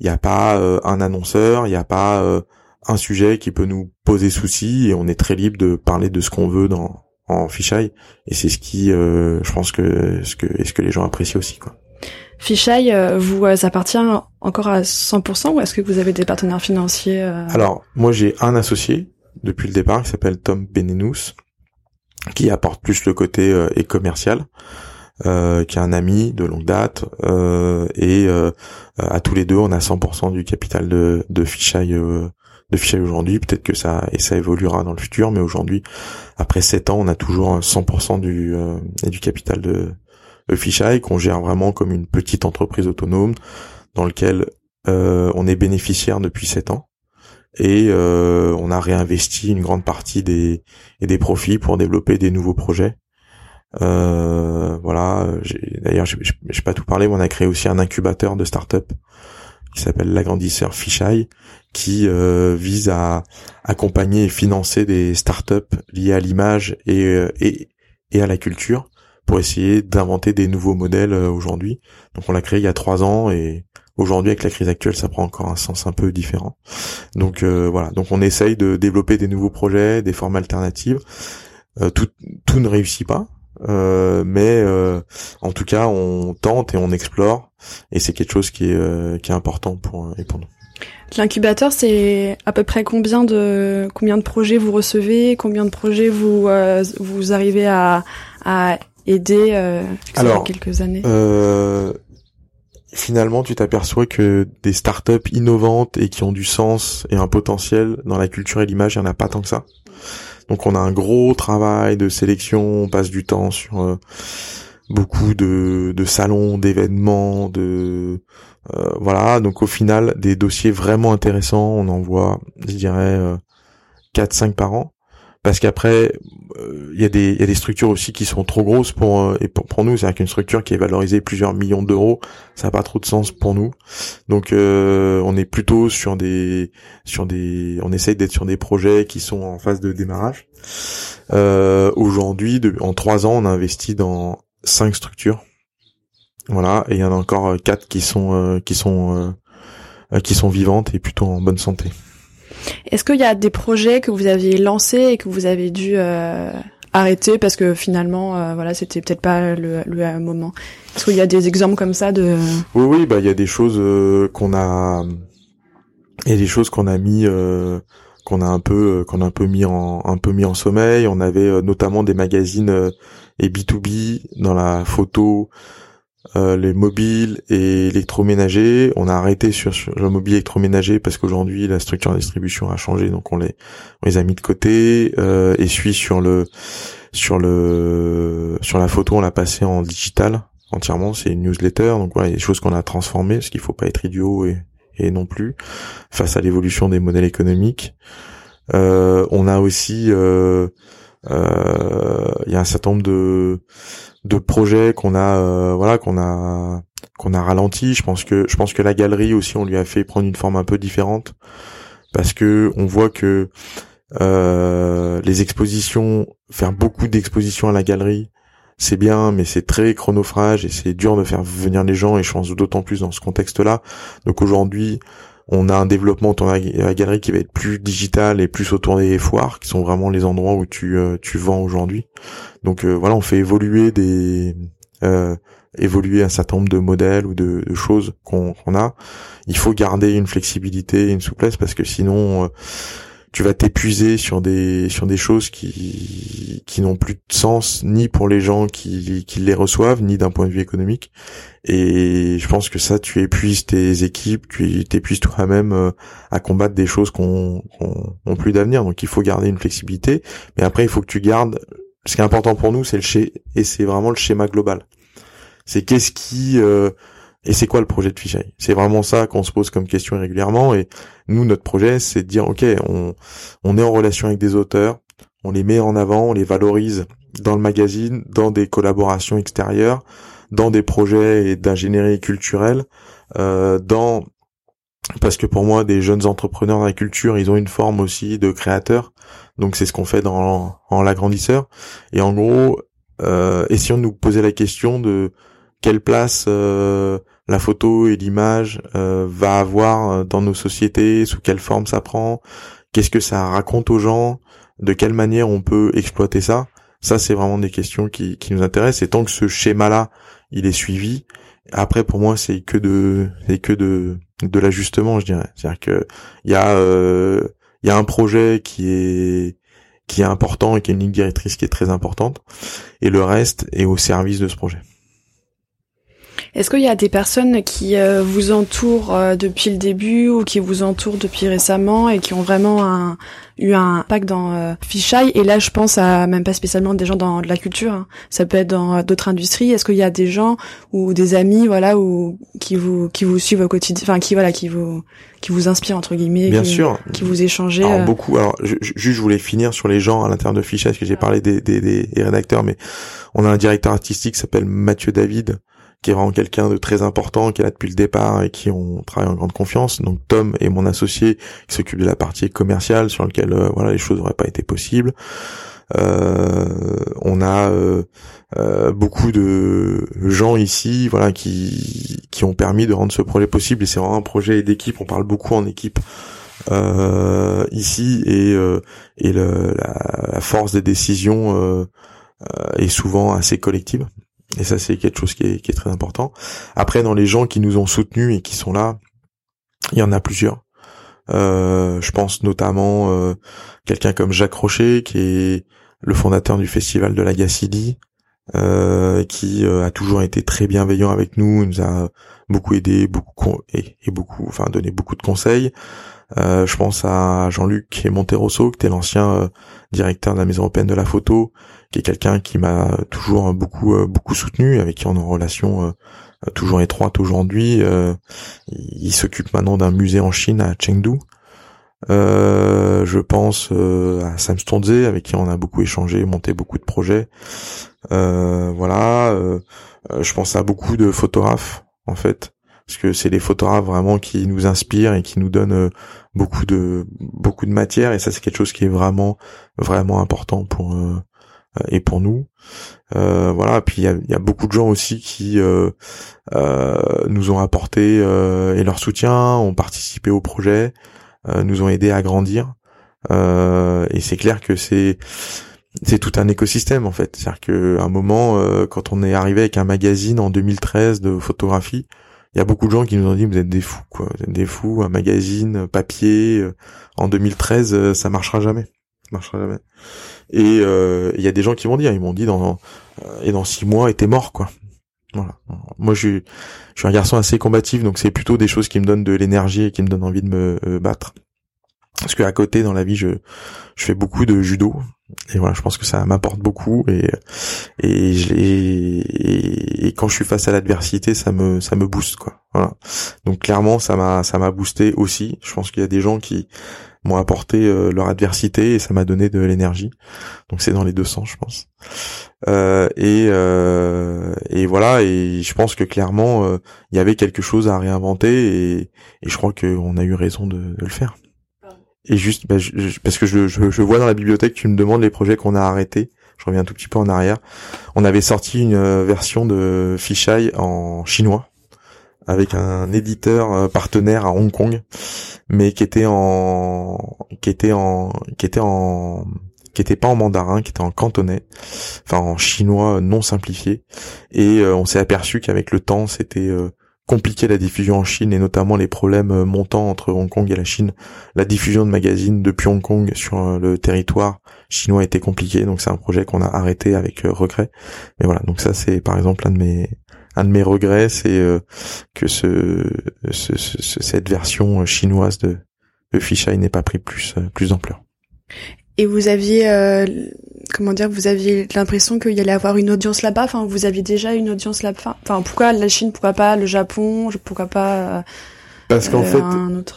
il n'y a pas euh, un annonceur, il n'y a pas euh, un sujet qui peut nous poser souci et on est très libre de parler de ce qu'on veut dans en fisheye et c'est ce qui je pense que ce que est ce que les gens apprécient aussi quoi. Fisheye vous appartient encore à 100% ou est-ce que vous avez des partenaires financiers Alors moi j'ai un associé depuis le départ qui s'appelle Tom Benenous qui apporte plus le côté et commercial euh, qui est un ami de longue date euh, et euh, à tous les deux on a 100% du capital de de Fisheye euh, de Fisheye aujourd'hui peut-être que ça et ça évoluera dans le futur mais aujourd'hui après 7 ans on a toujours 100% du euh, du capital de, de Fisheye qu'on gère vraiment comme une petite entreprise autonome dans lequel on est bénéficiaire depuis 7 ans et on a réinvesti une grande partie des et des profits pour développer des nouveaux projets euh, voilà. D'ailleurs, je n'ai pas tout parlé, mais on a créé aussi un incubateur de start-up qui s'appelle l'agrandisseur Fisheye, qui euh, vise à accompagner et financer des start-up liées à l'image et, euh, et, et à la culture pour essayer d'inventer des nouveaux modèles euh, aujourd'hui. Donc on l'a créé il y a trois ans et aujourd'hui avec la crise actuelle ça prend encore un sens un peu différent. Donc voilà, donc on essaye de développer des nouveaux projets, des formes alternatives. tout, tout ne réussit pas, euh, mais euh, en tout cas, on tente et on explore, et c'est quelque chose qui est, euh, qui est important pour, et pour nous. L'incubateur, c'est à peu près combien de combien de projets vous recevez, combien de projets vous vous arrivez à, à aider euh, Alors, quelques années? finalement, tu t'aperçois que des startups innovantes et qui ont du sens et un potentiel dans la culture et l'image, il y en a pas tant que ça. Donc on a un gros travail de sélection, on passe du temps sur euh, beaucoup de, de salons, d'événements, de euh, voilà. Donc au final, des dossiers vraiment intéressants, on en voit, je dirais, 4-5 euh, par an. Parce qu'après euh, il y a des y a des structures aussi qui sont trop grosses pour euh, et pour, nous. C'est qu'une structure qui est valorisée plusieurs millions d'euros ça n'a pas trop de sens pour nous. Donc on est plutôt sur des sur des on essaye d'être sur des projets qui sont en phase de démarrage. Aujourd'hui en trois ans on a investi dans cinq structures voilà et il y en a encore quatre qui sont qui sont qui sont vivantes et plutôt en bonne santé est-ce qu'il y a des projets que vous aviez lancés et que vous avez dû euh, arrêter parce que finalement, euh, voilà, c'était peut-être pas le, le moment? Est-ce qu'il y a des exemples comme ça de Oui, oui, bah il y a des choses euh, qu'on a, il y a des choses qu'on a mis, qu'on a un peu, qu'on a un peu mis en, un peu mis en sommeil. On avait notamment des magazines et B2B dans la photo. Euh, les mobiles et électroménagers. On a arrêté sur, le mobile électroménager parce qu'aujourd'hui la structure de distribution a changé, donc on les, on les a mis de côté. Euh, et suis sur le sur le sur la photo, on l'a passé en digital entièrement. C'est une newsletter, donc voilà, il y a des choses qu'on a transformées parce qu'il faut pas être idiot et, et non plus face à l'évolution des modèles économiques. Euh, on a aussi euh, il y a un certain nombre de de projets qu'on a euh, voilà qu'on a qu'on a ralenti. Je pense que je pense que la galerie aussi on lui a fait prendre une forme un peu différente parce que on voit que euh, les expositions faire beaucoup d'expositions à la galerie c'est bien mais c'est très chronophage et c'est dur de faire venir les gens et je pense d'autant plus dans ce contexte là donc aujourd'hui on a un développement autour de la galerie qui va être plus digital et plus autour des foires, qui sont vraiment les endroits où tu, euh, tu vends aujourd'hui. Donc euh, voilà, on fait évoluer des euh, évoluer un certain nombre de modèles ou de, choses qu'on a. Il faut garder une flexibilité et une souplesse parce que sinon tu vas t'épuiser sur des sur des choses qui qui n'ont plus de sens ni pour les gens qui qui les reçoivent ni d'un point de vue économique. Et je pense que ça tu épuises tes équipes tu t'épuises toi-même euh, à combattre des choses qu'on ont plus d'avenir. Donc il faut garder une flexibilité. Mais après il faut que tu gardes ce qui est important pour nous c'est le schéma et c'est vraiment le schéma global. C'est qu'est-ce qui euh, et c'est quoi le projet de Fisheye? C'est vraiment ça qu'on se pose comme question régulièrement. Et nous, notre projet, c'est de dire, OK, on, on est en relation avec des auteurs, on les met en avant, on les valorise dans le magazine, dans des collaborations extérieures, dans des projets d'ingénierie culturelle, euh, dans parce que pour moi, des jeunes entrepreneurs dans la culture, ils ont une forme aussi de créateurs. Donc c'est ce qu'on fait dans en l'agrandisseur. Et en gros, euh, essayons de nous poser la question de quelle place euh, la photo et l'image euh, va avoir euh, dans nos sociétés, sous quelle forme ça prend, qu'est-ce que ça raconte aux gens, de quelle manière on peut exploiter ça. Ça, c'est vraiment des questions qui, qui nous intéressent. Et tant que ce schéma-là, il est suivi, après, pour moi, c'est que de, c'est que de, de l'ajustement, je dirais. C'est-à-dire que il y a, euh, il y a un projet qui est, qui est important et qui est une ligne directrice qui est très importante, et le reste est au service de ce projet. Est-ce qu'il y a des personnes qui euh, vous entourent euh, depuis le début ou qui vous entourent depuis récemment et qui ont vraiment un, eu un impact dans euh, Et là, je pense à même pas spécialement des gens dans de la culture. Hein. Ça peut être dans euh, d'autres industries. Est-ce qu'il y a des gens ou des amis, voilà, ou qui vous qui vous suivent au quotidien, enfin qui voilà, qui vous qui vous inspirent entre guillemets, Bien qui, sûr. qui vous échangez. Alors, beaucoup. Alors, je, je, je voulais finir sur les gens à l'intérieur de Fichage, parce que j'ai parlé des, des, des rédacteurs, mais on a un directeur artistique qui s'appelle Mathieu David qui est vraiment quelqu'un de très important, qui est là depuis le départ et qui ont travaillé en grande confiance. Donc Tom est mon associé qui s'occupe de la partie commerciale sur laquelle euh, voilà les choses n'auraient pas été possibles. Euh, on a euh, euh, beaucoup de gens ici, voilà, qui qui ont permis de rendre ce projet possible. Et c'est vraiment un projet d'équipe. On parle beaucoup en équipe euh, ici et et le, la, la, force des décisions est souvent assez collective. Et ça, c'est quelque chose qui est, qui est, très important. Après, dans les gens qui nous ont soutenus et qui sont là, il y en a plusieurs. Euh, je pense notamment euh, quelqu'un comme Jacques Rocher, qui est le fondateur du festival de la Gacilly, euh, qui euh, a toujours été très bienveillant avec nous, nous a beaucoup aidé, beaucoup et, et beaucoup, enfin donné beaucoup de conseils. Euh, je pense à Jean-Luc Monterosso, qui était l'ancien euh, directeur de la Maison européenne de la photo, qui est quelqu'un qui m'a toujours beaucoup euh, beaucoup soutenu, avec qui on est en relation toujours étroite aujourd'hui. il s'occupe maintenant d'un musée en Chine à Chengdu. je pense à Sam Stonze, avec qui on a beaucoup échangé, monté beaucoup de projets. voilà. je pense à beaucoup de photographes en fait parce que c'est les photographes vraiment qui nous inspirent et qui nous donnent euh, beaucoup de beaucoup de matière et ça c'est quelque chose qui est vraiment vraiment important pour euh, et pour nous. Euh, voilà puis il y a, y a, beaucoup de gens aussi qui euh, euh, nous ont apporté et leur soutien ont participé au projet nous ont aidé à grandir. Et c'est clair que c'est c'est tout un écosystème en fait. C'est à dire qu'à un moment quand on est arrivé avec un magazine en 2013 de photographie il y a beaucoup de gens qui nous ont dit vous êtes des fous quoi, vous êtes des fous, un magazine papier euh, en 2013 euh, ça marchera jamais, marchera jamais. Et euh, il y a des gens qui m'ont dit, hein, ils m'ont dit dans et dans six mois était mort quoi. Voilà. Moi je, je suis un garçon assez combatif donc c'est plutôt des choses qui me donnent de l'énergie et qui me donnent envie de me battre. Parce que à côté dans la vie je je fais beaucoup de judo et voilà je pense que ça m'apporte beaucoup et et, et, et quand je suis face à l'adversité ça me ça me booste quoi voilà donc clairement ça m'a ça m'a boosté aussi je pense qu'il y a des gens qui m'ont apporté euh, leur adversité et ça m'a donné de l'énergie. Donc c'est dans les deux sens je pense. Euh, et euh, et voilà et je pense que clairement euh, il y avait quelque chose à réinventer et, et je crois qu'on a eu raison de, de le faire. Et juste, bah, parce que je, je, je, vois dans la bibliothèque, tu me demandes les projets qu'on a arrêtés. Je reviens un tout petit peu en arrière. On avait sorti une euh, version de Fisheye en chinois avec un éditeur euh, partenaire à Hong Kong, mais qui était en, qui était en, qui était en, qui était pas en mandarin, qui était en cantonais, enfin en chinois non simplifié. Et euh, on s'est aperçu qu'avec le temps, c'était compliquer la diffusion en Chine et notamment les problèmes euh, montants entre Hong Kong et la Chine. La diffusion de magazines depuis Hong Kong sur euh, le territoire chinois était compliquée, donc c'est un projet qu'on a arrêté avec euh, regret. Mais voilà, donc ça c'est par exemple un de mes un de mes regrets, c'est que ce, ce, cette version chinoise de, de Fisheye n'ait pas pris plus plus d'ampleur. Et vous aviez, euh, comment dire, vous aviez l'impression qu'il y allait avoir une audience là-bas? Enfin, vous aviez déjà une audience là-bas? Enfin, pourquoi la Chine, pourquoi pas le Japon, pourquoi pas euh, Parce qu'en euh, fait,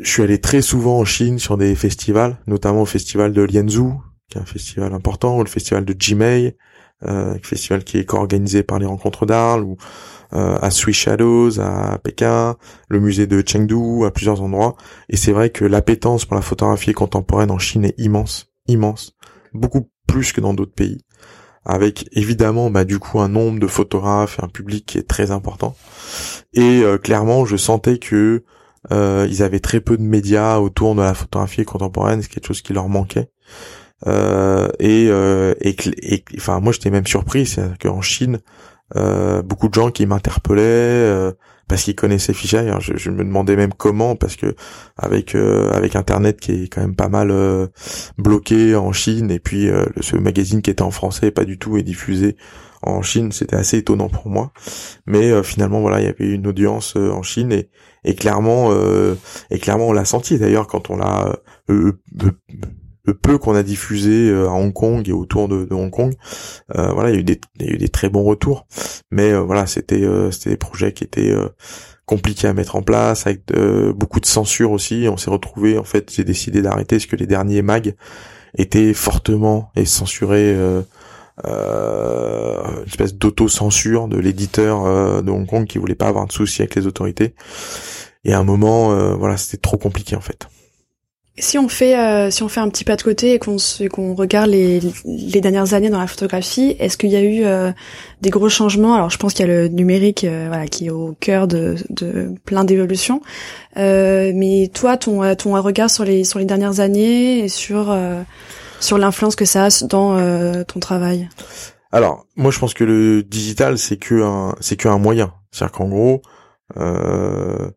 je suis allé très souvent en Chine sur des festivals, notamment au festival de Lianzhou, qui est un festival important, ou le festival de Jimei, euh, festival qui est co-organisé par les Rencontres d'Arles, ou euh, à Swiss Shadows, à Pékin, le musée de Chengdu, à plusieurs endroits. Et c'est vrai que l'appétence pour la photographie contemporaine en Chine est immense, immense, beaucoup plus que dans d'autres pays, avec évidemment bah du coup un nombre de photographes et un public qui est très important. Et euh, clairement, je sentais que euh, ils avaient très peu de médias autour de la photographie contemporaine, c'est quelque chose qui leur manquait. Et, et, enfin moi j'étais même surpris c'est qu'en Chine beaucoup de gens qui m'interpellaient parce qu'ils connaissaient Fisheye. Je, je, me demandais même comment, parce que avec euh, avec Internet qui est quand même pas mal euh, bloqué en Chine, et puis euh, ce magazine qui était en français, pas du tout, est diffusé en Chine, c'était assez étonnant pour moi. Mais finalement, voilà, il y avait une audience en Chine et, et clairement, et clairement, on l'a senti d'ailleurs quand on l'a le peu qu'on a diffusé euh, à Hong Kong et autour de, Hong Kong, euh, voilà, il y, a eu des, très bons retours. Mais euh, voilà, c'était c'était des projets qui étaient compliqués à mettre en place, avec beaucoup de censure aussi. On s'est retrouvé, en fait, j'ai décidé d'arrêter parce que les derniers mags étaient fortement et censurés. Euh, une espèce d'auto-censure de l'éditeur de Hong Kong qui voulait pas avoir de soucis avec les autorités. Et à un moment, voilà, c'était trop compliqué en fait. Si on fait euh, si on fait un petit pas de côté et qu'on qu'on regarde les, les dernières années dans la photographie, est-ce qu'il y a eu euh, des gros changements? Alors je pense qu'il y a le numérique euh, voilà qui est au cœur de, de plein d'évolutions. mais toi ton ton regard sur les sur les dernières années et sur sur l'influence que ça a dans ton travail? Alors moi je pense que le digital c'est que un c'est que un moyen. C'est-à-dire qu'en gros euh,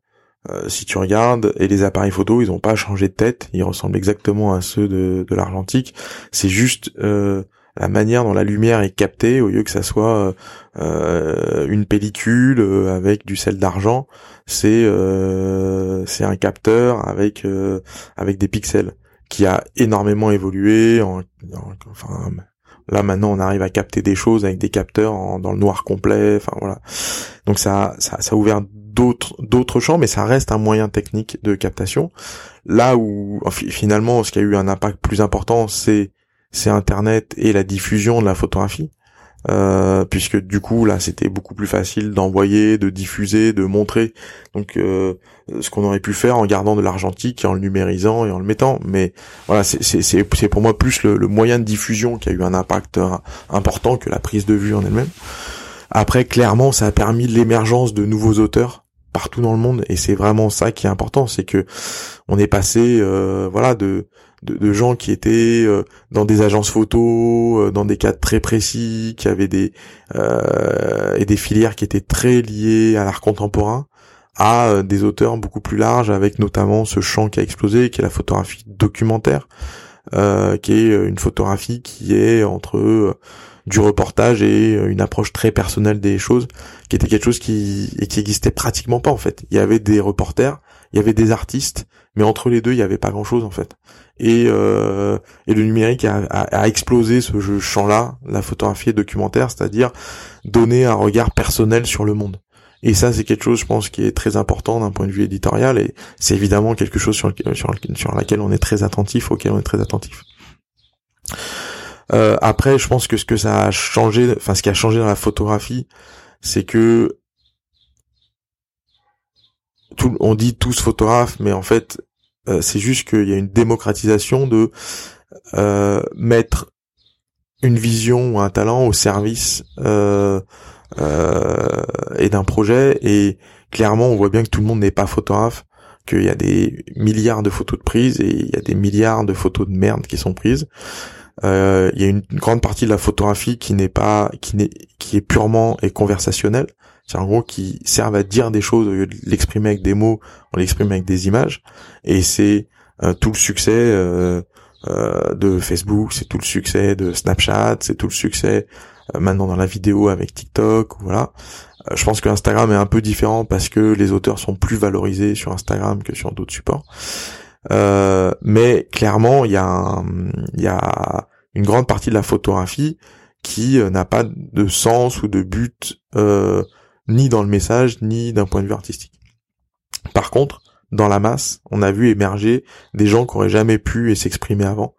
euh, si tu regardes, et les appareils photo, ils n'ont pas changé de tête, ils ressemblent exactement à ceux de, de l'argentique. C'est juste euh, la manière dont la lumière est captée, au lieu que ça soit euh, une pellicule avec du sel d'argent, c'est c'est un capteur avec avec des pixels qui a énormément évolué. enfin, là maintenant, on arrive à capter des choses avec des capteurs dans le noir complet. Enfin voilà. Donc ça ça, ça a ouvert d'autres d'autres champs, mais ça reste un moyen technique de captation. Là où finalement, ce qui a eu un impact plus important, c'est c'est Internet et la diffusion de la photographie. Euh, puisque du coup là c'était beaucoup plus facile d'envoyer, de diffuser, de montrer donc euh, ce qu'on aurait pu faire en gardant de l'argentique en le numérisant et en le mettant mais voilà c'est pour moi plus le, le, moyen de diffusion qui a eu un impact important que la prise de vue en elle-même après clairement ça a permis l'émergence de nouveaux auteurs partout dans le monde et c'est vraiment ça qui est important c'est que on est passé euh, voilà de, de, gens qui étaient euh, dans des agences photo euh, dans des cadres très précis qui avaient des et des filières qui étaient très liées à l'art contemporain à des auteurs beaucoup plus larges avec notamment ce champ qui a explosé qui est la photographie documentaire qui est une photographie qui est entre du reportage et euh, une approche très personnelle des choses, qui était quelque chose qui et existait pratiquement pas en fait. Il y avait des reporters, il y avait des artistes, mais entre les deux, il y avait pas grand chose en fait. Et euh, et le numérique a, explosé ce champ-là, la photographie et documentaire, c'est-à-dire donner un regard personnel sur le monde. Et ça, c'est quelque chose, je pense, qui est très important d'un point de vue éditorial, et c'est évidemment quelque chose sur, sur laquelle on est très attentif, auquel on est très attentif. Euh, après, je pense que ce que ça a changé, enfin ce qui a changé dans la photographie, c'est que tout, on dit tous photographes, mais en fait, euh, c'est juste qu'il y a une démocratisation de euh, mettre une vision ou un talent au service et d'un projet. Et clairement, on voit bien que tout le monde n'est pas photographe qu'il y a des milliards de photos de prises et il y a des milliards de photos de merde qui sont prises. Euh, il y a une grande partie de la photographie qui n'est pas, qui n'est, qui est purement et conversationnelle. C'est en gros qui servent à dire des choses au lieu de l'exprimer avec des mots, on l'exprime avec des images. Et c'est euh, tout le succès euh, de Facebook, c'est tout le succès de Snapchat, c'est tout le succès maintenant dans la vidéo avec TikTok, voilà. je pense que Instagram est un peu différent parce que les auteurs sont plus valorisés sur Instagram que sur d'autres supports. Euh, mais clairement, il y a, il y a une grande partie de la photographie qui euh, n'a pas de sens ou de but euh, ni dans le message ni d'un point de vue artistique. Par contre, dans la masse, on a vu émerger des gens qui auraient jamais pu s'exprimer avant,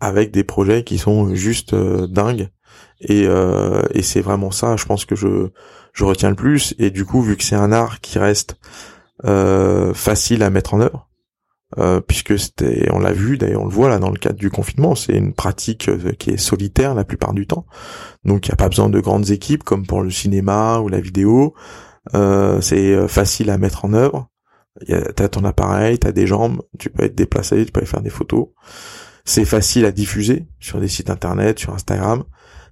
avec des projets qui sont juste dingues. Et, et c'est vraiment ça, je pense que je, je retiens le plus. Et du coup, vu que c'est un art qui reste facile à mettre en œuvre, euh, puisque c'était, on l'a vu, d'ailleurs on le voit là dans le cadre du confinement, c'est une pratique euh, qui est solitaire la plupart du temps. Donc il n'y a pas besoin de grandes équipes comme pour le cinéma ou la vidéo. Euh, c'est facile à mettre en œuvre. T'as ton appareil, t'as des jambes, tu peux être déplacé, tu peux aller faire des photos. c'est facile à diffuser sur des sites internet, sur Instagram.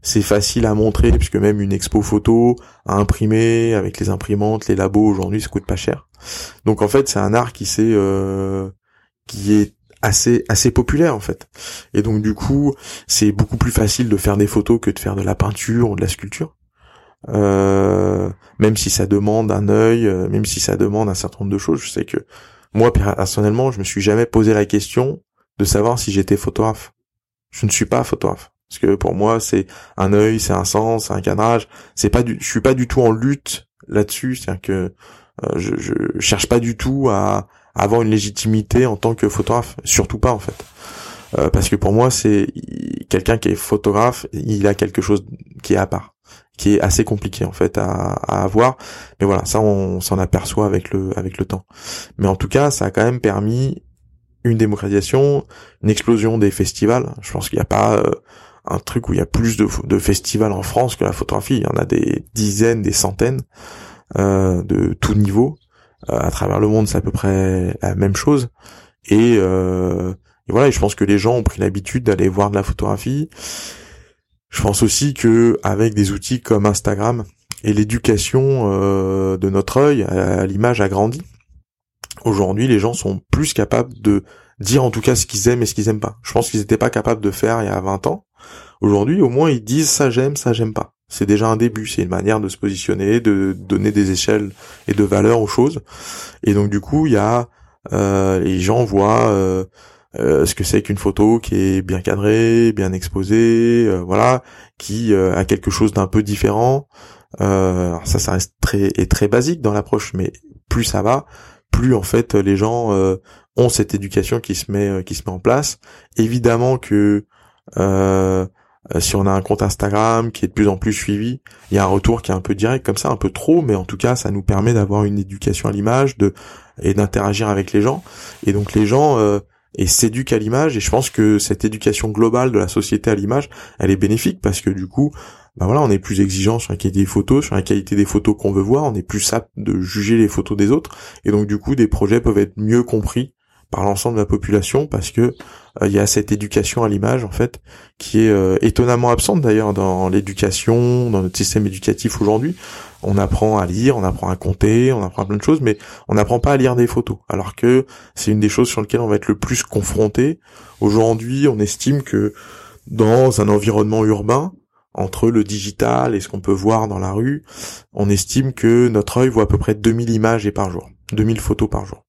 C'est facile à montrer puisque même une expo photo à imprimer avec les imprimantes, les labos aujourd'hui, ça coûte pas cher. Donc en fait, c'est un art qui s'est euh, qui est assez assez populaire en fait. Et donc du coup, c'est beaucoup plus facile de faire des photos que de faire de la peinture ou de la sculpture. Euh, même si ça demande un œil, euh, même si ça demande un certain nombre de choses, je sais que moi personnellement, je me suis jamais posé la question de savoir si j'étais photographe. Je ne suis pas photographe parce que pour moi, c'est un œil, c'est un sens, c'est un cadrage. C'est pas du, je suis pas du tout en lutte là-dessus, c'est-à-dire que euh, je, je cherche pas du tout à, avoir une légitimité en tant que photographe, surtout pas en fait. Euh, parce que pour moi, c'est quelqu'un qui est photographe, il a quelque chose qui est à part, qui est assez compliqué en fait à, à avoir. Mais voilà, ça on s'en aperçoit avec le avec le temps. Mais en tout cas, ça a quand même permis une démocratisation, une explosion des festivals. Je pense qu'il n'y a pas euh, un truc où il y a plus de, de, festivals en France que la photographie. Il y en a des dizaines, des centaines euh, de tout niveau. Euh, à travers le monde, c'est à peu près la même chose. Et, euh, et voilà, je pense que les gens ont pris l'habitude d'aller voir de la photographie. Je pense aussi que avec des outils comme Instagram et l'éducation euh, de notre œil à l'image a grandi aujourd'hui, les gens sont plus capables de dire en tout cas ce qu'ils aiment et ce qu'ils aiment pas. Je pense qu'ils n'étaient pas capables de faire il y a 20 ans. Aujourd'hui, au moins, ils disent ça j'aime, ça j'aime pas. C'est déjà un début, c'est une manière de se positionner, de donner des échelles et de valeurs aux choses. Et donc du coup, il y a euh, les gens voient euh, euh, ce que c'est qu'une photo qui est bien cadrée, bien exposée, voilà, qui a quelque chose d'un peu différent. ça, ça reste très et très basique dans l'approche, mais plus ça va, plus en fait les gens euh, ont cette éducation qui se met euh, qui se met en place. Évidemment que euh, si on a un compte Instagram qui est de plus en plus suivi, il y a un retour qui est un peu direct comme ça, un peu trop, mais en tout cas ça nous permet d'avoir une éducation à l'image, de et d'interagir avec les gens. Et donc les gens et s'éduquent à l'image. Et je pense que cette éducation globale de la société à l'image, elle est bénéfique parce que du coup, bah voilà, on est plus exigeant sur la qualité des photos, sur la qualité des photos qu'on veut voir, on est plus apte de juger les photos des autres, et donc du coup des projets peuvent être mieux compris par l'ensemble de la population parce que euh, il y a cette éducation à l'image en fait qui est euh, étonnamment absente d'ailleurs dans l'éducation, dans notre système éducatif aujourd'hui. On apprend à lire, on apprend à compter, on apprend plein de choses, mais on n'apprend pas à lire des photos. Alors que c'est une des choses sur lesquelles on va être le plus confronté. Aujourd'hui, on estime que dans un environnement urbain, entre le digital et ce qu'on peut voir dans la rue, on estime que notre œil voit à peu près 2000 images par jour, 2000 photos par jour.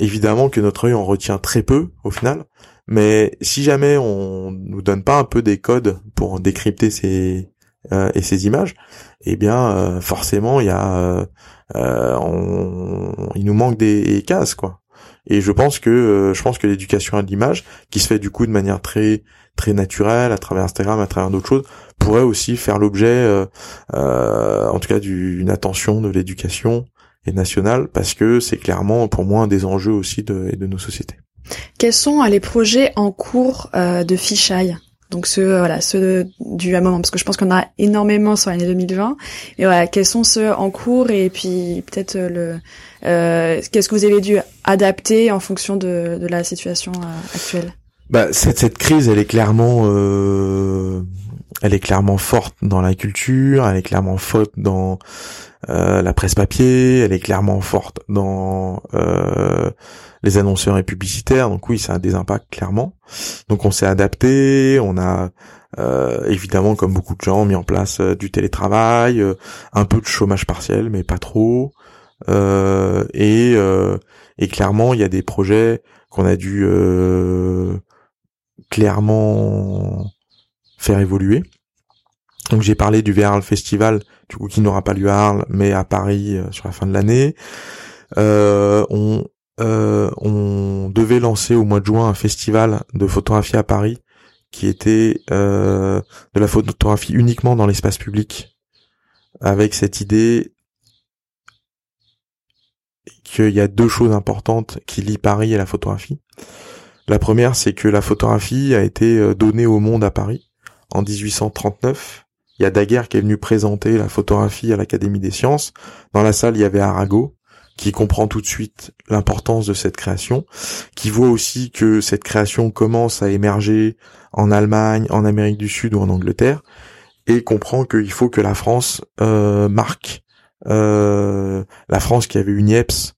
Évidemment que notre œil en retient très peu au final, mais si jamais on nous donne pas un peu des codes pour décrypter ces euh, et ces images, eh bien euh, forcément il y a euh, on, il nous manque des cases quoi. Et je pense que je pense que l'éducation à l'image, qui se fait du coup de manière très très naturelle à travers Instagram, à travers d'autres choses, pourrait aussi faire l'objet, euh, euh, en tout cas, d'une attention de l'éducation et nationale, parce que c'est clairement pour moi un des enjeux aussi de, de nos sociétés. Quels sont les projets en cours euh, de fichaille? Donc ceux voilà ceux du moment parce que je pense qu'on a énormément sur l'année 2020 et voilà quels sont ceux en cours et puis peut-être le euh, qu'est-ce que vous avez dû adapter en fonction de, de la situation actuelle? Bah cette, cette crise elle est clairement euh, elle est clairement forte dans la culture, elle est clairement forte dans euh, la presse papier, elle est clairement forte dans euh, les annonceurs et publicitaires. Donc oui, ça a des impacts clairement. Donc on s'est adapté, on a euh, évidemment comme beaucoup de gens mis en place du télétravail, un peu de chômage partiel, mais pas trop. et, et clairement, il y a des projets qu'on a dû clairement faire évoluer. Donc j'ai parlé du VRL Festival, du coup qui n'aura pas lieu à Arles, mais à Paris euh, sur la fin de l'année. Euh, on, euh, on devait lancer au mois de juin un festival de photographie à Paris qui était de la photographie uniquement dans l'espace public, avec cette idée qu'il y a deux choses importantes qui lient Paris et la photographie. La première, c'est que la photographie a été donnée au monde à Paris en 1839. Il y a Daguerre qui est venu présenter la photographie à l'Académie des sciences. Dans la salle, il y avait Arago, qui comprend tout de suite l'importance de cette création, qui voit aussi que cette création commence à émerger en Allemagne, en Amérique du Sud ou en Angleterre, et comprend qu'il faut que la France euh, marque euh, la France qui avait eu Niepce,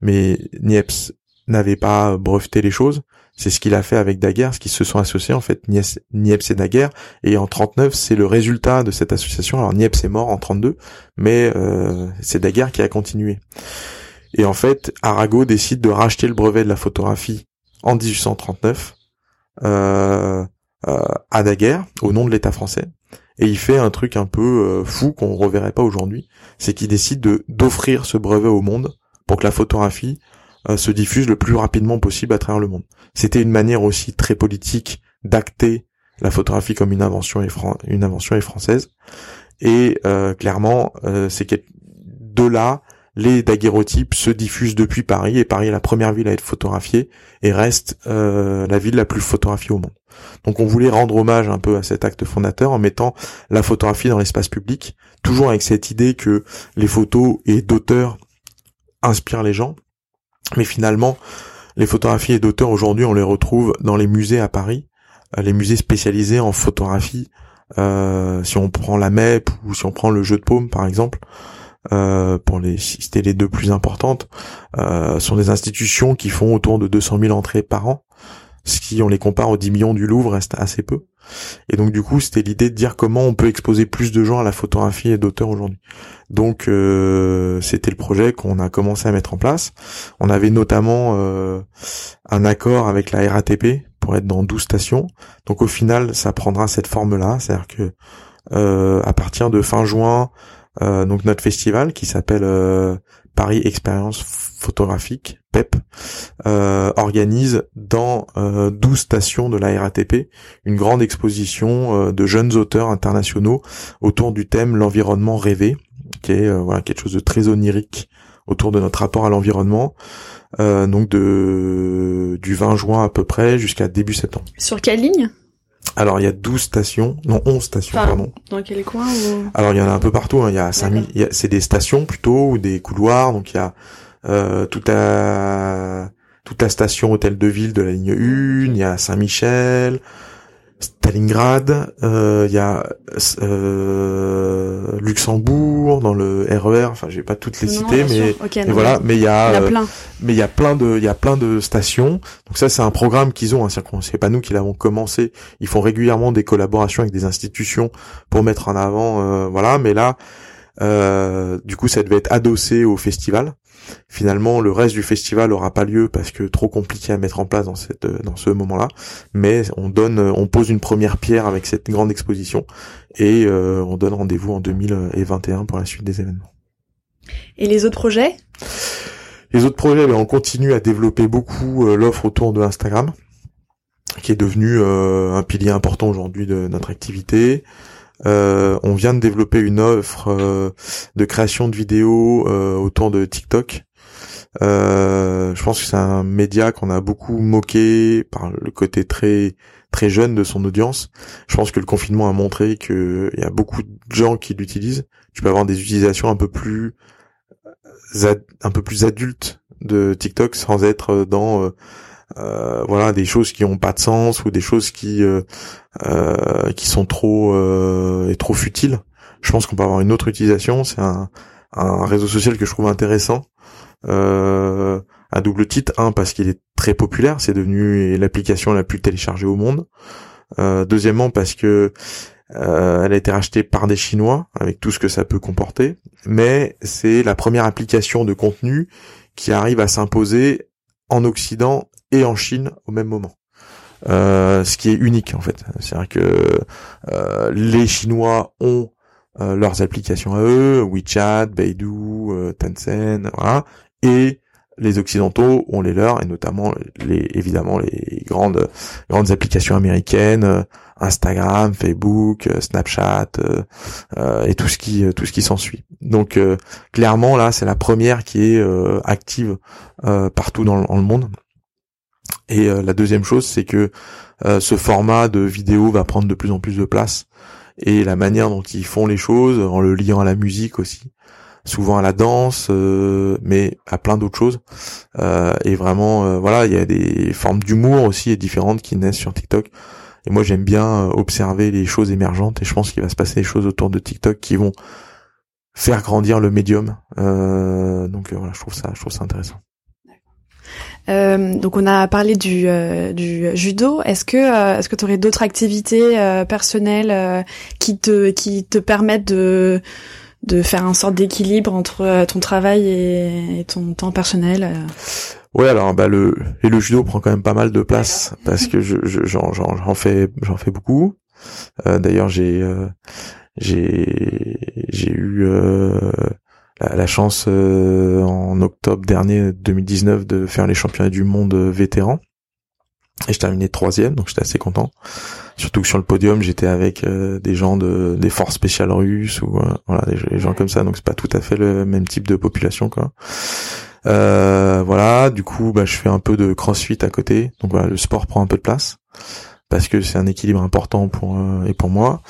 mais Niepce n'avait pas breveté les choses. C'est ce qu'il a fait avec Daguerre, ce qui se sont associés en fait Niepce et Daguerre. Et en 39, c'est le résultat de cette association. Alors Niepce est mort en 32, mais euh, c'est Daguerre qui a continué. Et en fait, Arago décide de racheter le brevet de la photographie en 1839 euh, euh, à Daguerre au nom de l'État français. Et il fait un truc un peu euh, fou qu'on reverrait pas aujourd'hui, c'est qu'il décide de d'offrir ce brevet au monde pour que la photographie se diffuse le plus rapidement possible à travers le monde. C'était une manière aussi très politique d'acter la photographie comme une invention, une invention française. Et euh, clairement, c'est que de là, les daguerreotypes se diffusent depuis Paris et Paris est la première ville à être photographiée et reste la ville la plus photographiée au monde. Donc on voulait rendre hommage un peu à cet acte fondateur en mettant la photographie dans l'espace public, toujours avec cette idée que les photos et d'auteurs inspirent les gens. Mais finalement, les photographies et d'auteurs aujourd'hui, on les retrouve dans les musées à Paris, euh, les musées spécialisés en photographie. Euh, si on prend la MEP ou si on prend le jeu de paume par exemple, euh, pour les citer les deux plus importantes, sont des institutions qui font autour de 200 000 entrées par an si on les compare aux 10 millions du Louvre, reste assez peu. Et donc du coup, c'était l'idée de dire comment on peut exposer plus de gens à la photographie et d'auteurs aujourd'hui. Donc euh, c'était le projet qu'on a commencé à mettre en place. On avait notamment euh, un accord avec la RATP pour être dans 12 stations. Donc au final, ça prendra cette forme-là, c'est-à-dire que euh, à partir de fin juin, donc notre festival qui s'appelle Paris Expérience Photographique, PEP, euh, organise dans euh, 12 stations de la RATP une grande exposition euh, de jeunes auteurs internationaux autour du thème l'environnement rêvé, qui est euh, voilà quelque chose de très onirique autour de notre rapport à l'environnement. donc de du 20 juin à peu près jusqu'à début septembre. Sur quelle ligne? Alors il y a 12 stations, non 11 stations pardon. Dans quel coin ou... Alors il y en a un peu partout, hein. il y a 5000 c'est des stations plutôt ou des couloirs donc il y a euh, toute la toute la station hôtel de ville de la ligne 1, il y a Saint-Michel, Stalingrad, euh, il y a euh, Luxembourg dans le RER. E enfin, j'ai pas toutes les citer, mais, voilà. Mais il y a, euh, plein. mais il y a plein de, il y a plein de stations. Donc ça, c'est un programme qu'ils ont. Hein, c'est pas nous qui l'avons commencé. Ils font régulièrement des collaborations avec des institutions pour mettre en avant, euh, voilà. Mais là, euh, du coup, ça devait être adossé au festival. Finalement, le reste du festival aura pas lieu parce que trop compliqué à mettre en place dans cette dans ce moment-là. Mais on donne, on pose une première pierre avec cette grande exposition et euh, on donne rendez-vous en 2021 pour la suite des événements. Et les autres projets? Les autres projets, ben, on continue à développer beaucoup euh, l'offre autour de Instagram, qui est devenu euh, un pilier important aujourd'hui de notre activité. Euh, on vient de développer une offre euh, de création de vidéos euh, autour de TikTok. je pense que c'est un média qu'on a beaucoup moqué par le côté très très jeune de son audience. Je pense que le confinement a montré qu'il y a beaucoup de gens qui l'utilisent. Tu peux avoir des utilisations un peu plus un peu plus adultes de TikTok sans être dans euh, voilà des choses qui ont pas de sens ou des choses qui euh, euh, qui sont trop et trop futiles. Je pense qu'on peut avoir une autre utilisation. C'est un, un réseau social que je trouve intéressant. à double titre, un parce qu'il est très populaire, c'est devenu l'application la plus téléchargée au monde. deuxièmement parce que elle a été rachetée par des Chinois avec tout ce que ça peut comporter, mais c'est la première application de contenu qui arrive à s'imposer en Occident et en Chine au même moment. Euh, ce qui est unique en fait. C'est-à-dire que euh, les Chinois ont euh, leurs applications à eux, WeChat, Baidu, Tencent, voilà, et les occidentaux ont les leurs et notamment les évidemment les grandes grandes applications américaines Instagram, Facebook, Snapchat et tout ce qui tout ce qui s'ensuit. Donc clairement là, c'est la première qui est active partout dans le monde et euh, la deuxième chose, c'est que euh, ce format de vidéo va prendre de plus en plus de place et la manière dont ils font les choses, en le liant à la musique aussi, souvent à la danse, euh, mais à plein d'autres choses. Euh, et vraiment, euh, voilà, il y a des formes d'humour aussi différentes qui naissent sur TikTok. Et moi, j'aime bien observer les choses émergentes. Et je pense qu'il va se passer des choses autour de TikTok qui vont faire grandir le médium. donc voilà, je trouve ça, je trouve ça intéressant. Euh, donc on a parlé du, euh, du judo. Est-ce que euh, est-ce que tu aurais d'autres activités personnelles qui te qui te permettent de de faire un sorte d'équilibre entre ton travail et, ton temps personnel Ouais, alors bah le et le judo prend quand même pas mal de place parce que je j'en j'en fais j'en fais beaucoup. D'ailleurs j'ai j'ai j'ai eu la, chance euh, en octobre dernier 2019 de faire les championnats du monde vétérans et je terminais troisième donc j'étais assez content. Surtout que sur le podium j'étais avec euh, des gens de des forces spéciales russes ou euh, voilà des, gens comme ça. Donc c'est pas tout à fait le même type de population quoi. Voilà. Du coup bah je fais un peu de crossfit à côté. Donc voilà le sport prend un peu de place parce que c'est un équilibre important pour euh, et pour moi.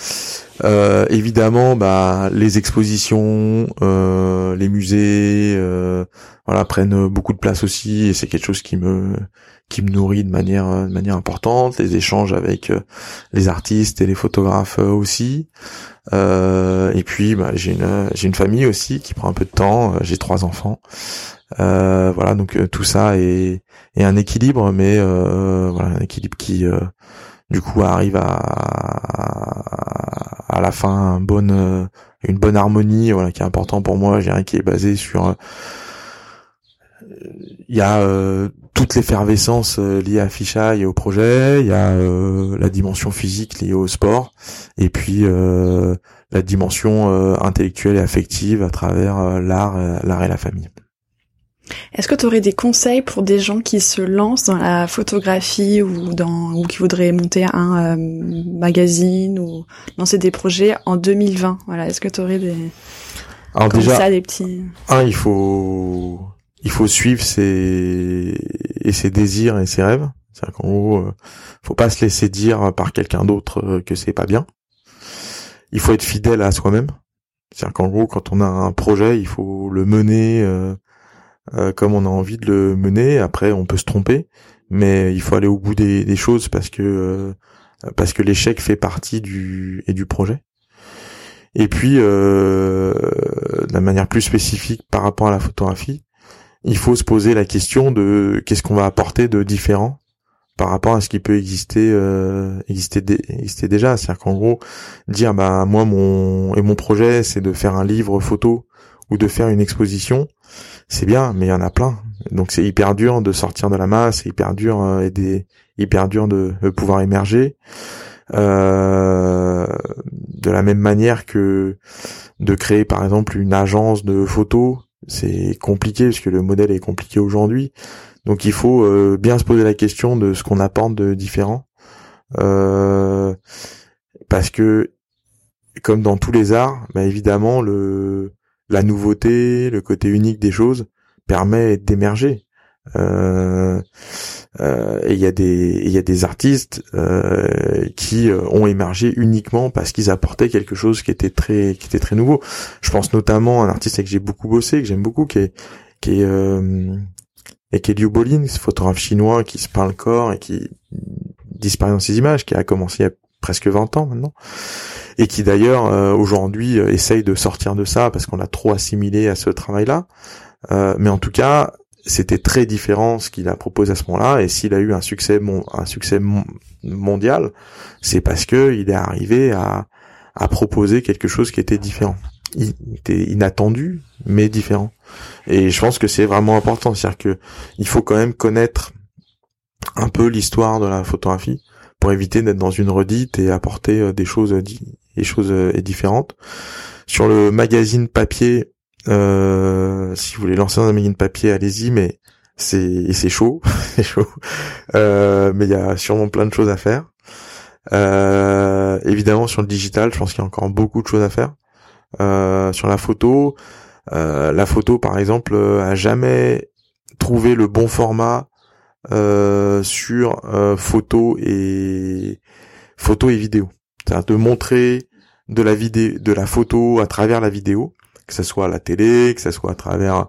Euh, évidemment, bah les expositions, euh, les musées, euh, voilà prennent beaucoup de place aussi et c'est quelque chose qui me qui me nourrit de manière de manière importante. Les échanges avec les artistes et les photographes aussi. et puis bah, j'ai une j'ai une famille aussi qui prend un peu de temps. J'ai trois enfants. voilà donc tout ça est, est un équilibre, mais voilà un équilibre qui du coup arrive à à la fin une bonne une bonne harmonie voilà qui est important pour moi. J'ai qui est basé sur il y a euh, toute l'effervescence euh, liée à Ficha et au projet, il y a euh, la dimension physique liée au sport, et puis la dimension intellectuelle et affective à travers l'art, l'art et la famille. Est-ce que tu aurais des conseils pour des gens qui se lancent dans la photographie ou dans ou qui voudraient monter un euh, magazine ou lancer des projets en 2020 Voilà, est-ce que tu aurais des Alors déjà ça, des petits un il faut il faut suivre ses et ses désirs et ses rêves. C'est-à-dire qu'en gros, euh, faut pas se laisser dire par quelqu'un d'autre euh, que c'est pas bien. Il faut être fidèle à soi-même. C'est-à-dire qu'en gros, quand on a un projet, il faut le mener euh, comme on a envie de le mener. Après, on peut se tromper, mais il faut aller au bout des, choses parce que euh, parce que l'échec fait partie du et du projet. Et puis, euh, de manière plus spécifique par rapport à la photographie, il faut se poser la question de qu'est-ce qu'on va apporter de différent par rapport à ce qui peut exister euh, exister, exister déjà c'est à dire qu'en gros dire bah moi mon et mon projet c'est de faire un livre photo ou de faire une exposition c'est bien, mais il y en a plein. Donc c'est hyper dur de sortir de la masse, hyper dur euh, et des, hyper dur de, pouvoir émerger. Euh, de la même manière que de créer par exemple une agence de photos, c'est compliqué parce que le modèle est compliqué aujourd'hui. Donc il faut euh, bien se poser la question de ce qu'on apporte de différent. parce que comme dans tous les arts, bah évidemment le la nouveauté, le côté unique des choses permet d'émerger. Euh, euh, et il y a des artistes euh, qui ont émergé uniquement parce qu'ils apportaient quelque chose qui était très nouveau. Je pense notamment à un artiste avec qui j'ai beaucoup bossé, que j'aime beaucoup, qui est qui est Liu Bolin, ce photographe chinois qui se peint le corps et qui disparaît dans ses images, qui a commencé il y a presque 20 ans maintenant et qui d'ailleurs euh, aujourd'hui euh, essaye de sortir de ça parce qu'on a trop assimilé à ce travail-là. Euh, mais en tout cas, c'était très différent ce qu'il a proposé à ce moment-là et s'il a eu un succès un succès mondial, c'est parce que il est arrivé à à proposer quelque chose qui était différent. Il était inattendu mais différent. Et je pense que c'est vraiment important, c'est-à-dire que il faut quand même connaître un peu l'histoire de la photographie pour éviter d'être dans une redite et apporter des choses les choses euh, est différentes. Sur le magazine papier, euh, si vous voulez lancer un magazine papier, allez-y, mais c'est c'est chaud, c'est chaud. Euh, mais il y a sûrement plein de choses à faire. évidemment, sur le digital, je pense qu'il y a encore beaucoup de choses à faire. sur la photo, la photo, par exemple, a jamais trouvé le bon format sur photo et photo et vidéo. C'est-à-dire de montrer de la vidéo, de la photo à travers la vidéo. que ce soit à la télé, que ce soit à travers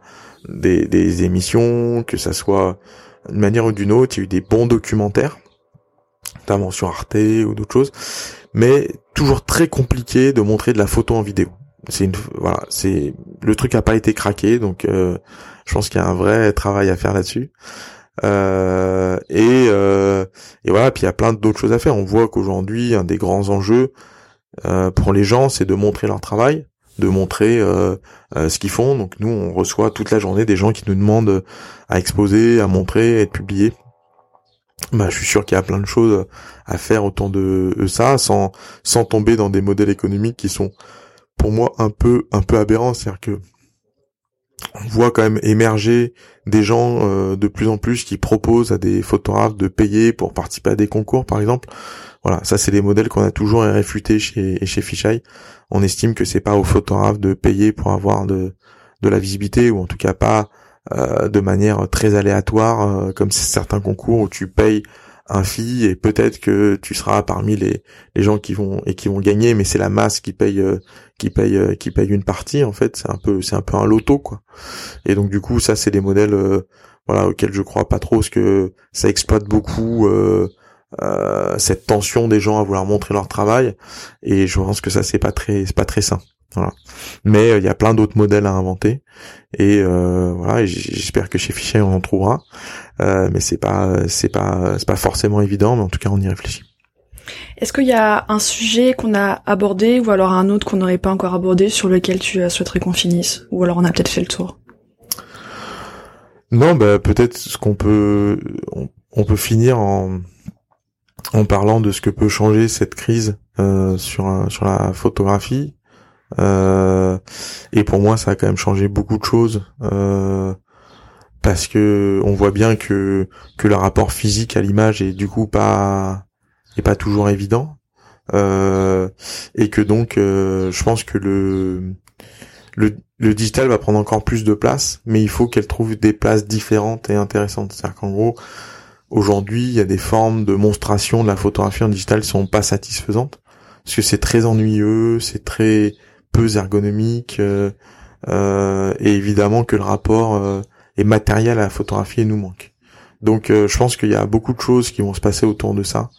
des, des émissions, que ça soit d'une manière ou d'une autre, il y a eu des bons documentaires, notamment sur Arte ou d'autres choses, mais toujours très compliqué de montrer de la photo en vidéo. C'est une voilà, c'est le truc a pas été craqué, donc euh, je pense qu'il y a un vrai travail à faire là-dessus. Euh, et, euh, et voilà, puis il y a plein d'autres choses à faire. On voit qu'aujourd'hui, un des grands enjeux euh, pour les gens, c'est de montrer leur travail, de montrer ce qu'ils font. Donc nous, on reçoit toute la journée des gens qui nous demandent à exposer, à montrer, à être publiés. Bah, je suis sûr qu'il y a plein de choses à faire autour de ça, sans sans tomber dans des modèles économiques qui sont, pour moi, un peu un peu aberrants. C'est-à-dire que on voit quand même émerger des gens euh, de plus en plus qui proposent à des photographes de payer pour participer à des concours, par exemple. Voilà, ça c'est des modèles qu'on a toujours réfutés chez chez Fisheye. On estime que c'est pas aux photographes de payer pour avoir de de la visibilité ou en tout cas pas euh, de manière très aléatoire euh, comme certains concours où tu payes fee et peut-être que tu seras parmi les les gens qui vont et qui vont gagner mais c'est la masse qui paye euh, qui paye euh, qui paye une partie en fait. C'est un peu c'est un peu un loto quoi. Et donc du coup ça c'est des modèles euh, voilà auxquels je crois pas trop parce que ça exploite beaucoup cette tension des gens à vouloir montrer leur travail. Et je pense que ça c'est pas très c'est pas très sain voilà. Mais il y a plein d'autres modèles à inventer et voilà. J'espère que chez Fischer on en trouvera. Euh, mais c'est pas c'est pas c'est pas forcément évident, mais en tout cas on y réfléchit. Est-ce qu'il y a un sujet qu'on a abordé ou alors un autre qu'on n'aurait pas encore abordé sur lequel tu souhaiterais qu'on finisse ou alors on a peut-être fait le tour? Non, bah peut-être ce qu'on peut on, peut finir en en parlant de ce que peut changer cette crise euh, sur sur la photographie. Euh, et pour moi, ça a quand même changé beaucoup de choses. Euh, parce que on voit bien que que le rapport physique à l'image est du coup pas est pas toujours évident euh, et que donc euh, je pense que le, le le digital va prendre encore plus de place mais il faut qu'elle trouve des places différentes et intéressantes c'est-à-dire qu'en gros aujourd'hui il y a des formes de monstration de la photographie en digital qui sont pas satisfaisantes parce que c'est très ennuyeux c'est très peu ergonomique euh, euh et évidemment que le rapport euh, et matériel à la photographie nous manque. Donc euh, je pense qu'il y a beaucoup de choses qui vont se passer autour de ça.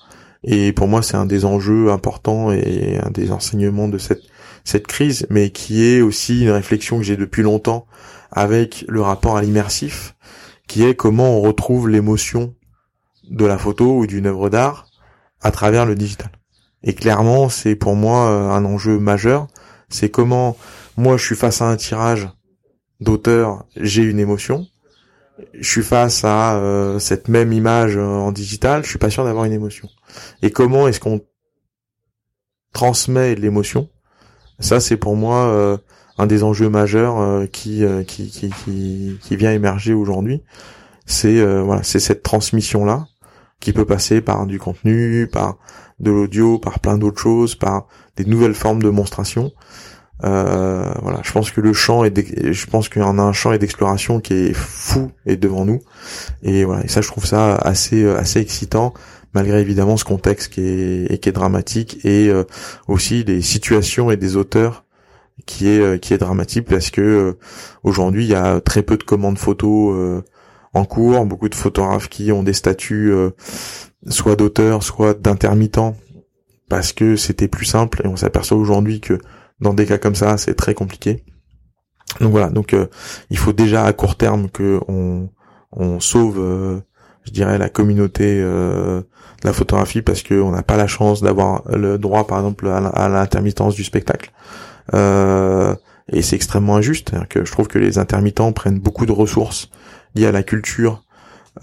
Et pour moi, c'est un des enjeux importants et un des enseignements de cette cette crise, mais qui est aussi une réflexion que j'ai depuis longtemps avec le rapport à l'immersif, qui est comment on retrouve l'émotion de la photo ou d'une œuvre d'art à travers le digital. Et clairement, c'est pour moi euh, un enjeu majeur. C'est comment moi je suis face à un tirage d'auteur, j'ai une émotion. Je suis face à euh, cette même image euh, en digital, je suis pas sûr d'avoir une émotion. Et comment est-ce qu'on transmet l'émotion? Ça, c'est pour moi euh, un des enjeux majeurs qui, qui, qui, qui, qui vient émerger aujourd'hui. C'est voilà, c'est cette transmission là qui peut passer par du contenu, par de l'audio, par plein d'autres choses, par des nouvelles formes de monstration. Euh, voilà, je pense que le champ est, je pense en a un champ et d'exploration qui est fou et devant nous. Et voilà, et ça, je trouve ça assez euh, assez excitant, malgré évidemment ce contexte qui est qui est dramatique et euh, aussi des situations et des auteurs qui est qui est dramatique parce que aujourd'hui il y a très peu de commandes photos en cours, beaucoup de photographes qui ont des statuts soit d'auteurs, soit d'intermittents parce que c'était plus simple et on s'aperçoit aujourd'hui que dans des cas comme ça, c'est très compliqué. Donc voilà, donc euh, il faut déjà à court terme que on, sauve, euh, je dirais, la communauté euh, de la photographie parce qu'on n'a pas la chance d'avoir le droit, par exemple, à l'intermittence du spectacle. et c'est extrêmement injuste. Que je trouve que les intermittents prennent beaucoup de ressources liées à la culture,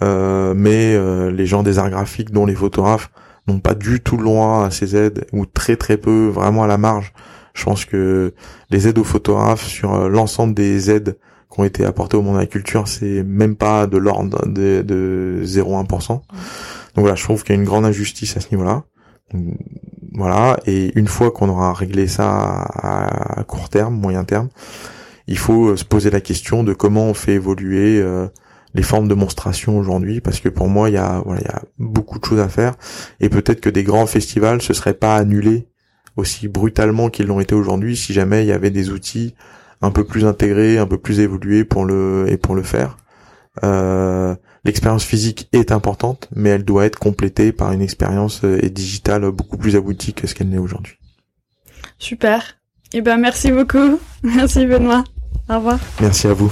mais les gens des arts graphiques, dont les photographes, n'ont pas du tout le droit à ces aides ou très très peu, vraiment à la marge. Je pense que les aides aux photographes sur euh, l'ensemble des aides qui ont été apportées au monde de la culture, c'est même pas de l'ordre de, de 0,1%. Donc voilà, je trouve qu'il y a une grande injustice à ce niveau-là. Voilà, et une fois qu'on aura réglé ça à, court terme, moyen terme, il faut euh, se poser la question de comment on fait évoluer euh, les formes de monstration aujourd'hui, parce que pour moi, il y a, voilà, il y a beaucoup de choses à faire, et peut-être que des grands festivals se seraient pas annulés aussi brutalement qu'ils l'ont été aujourd'hui si jamais il y avait des outils un peu plus intégré, un peu plus évolué pour le et pour le faire. Euh, l'expérience physique est importante, mais elle doit être complétée par une expérience euh, digitale beaucoup plus aboutie que ce qu'elle n'est aujourd'hui. Super. Eh ben merci beaucoup. Merci Benoît. Au revoir. Merci à vous.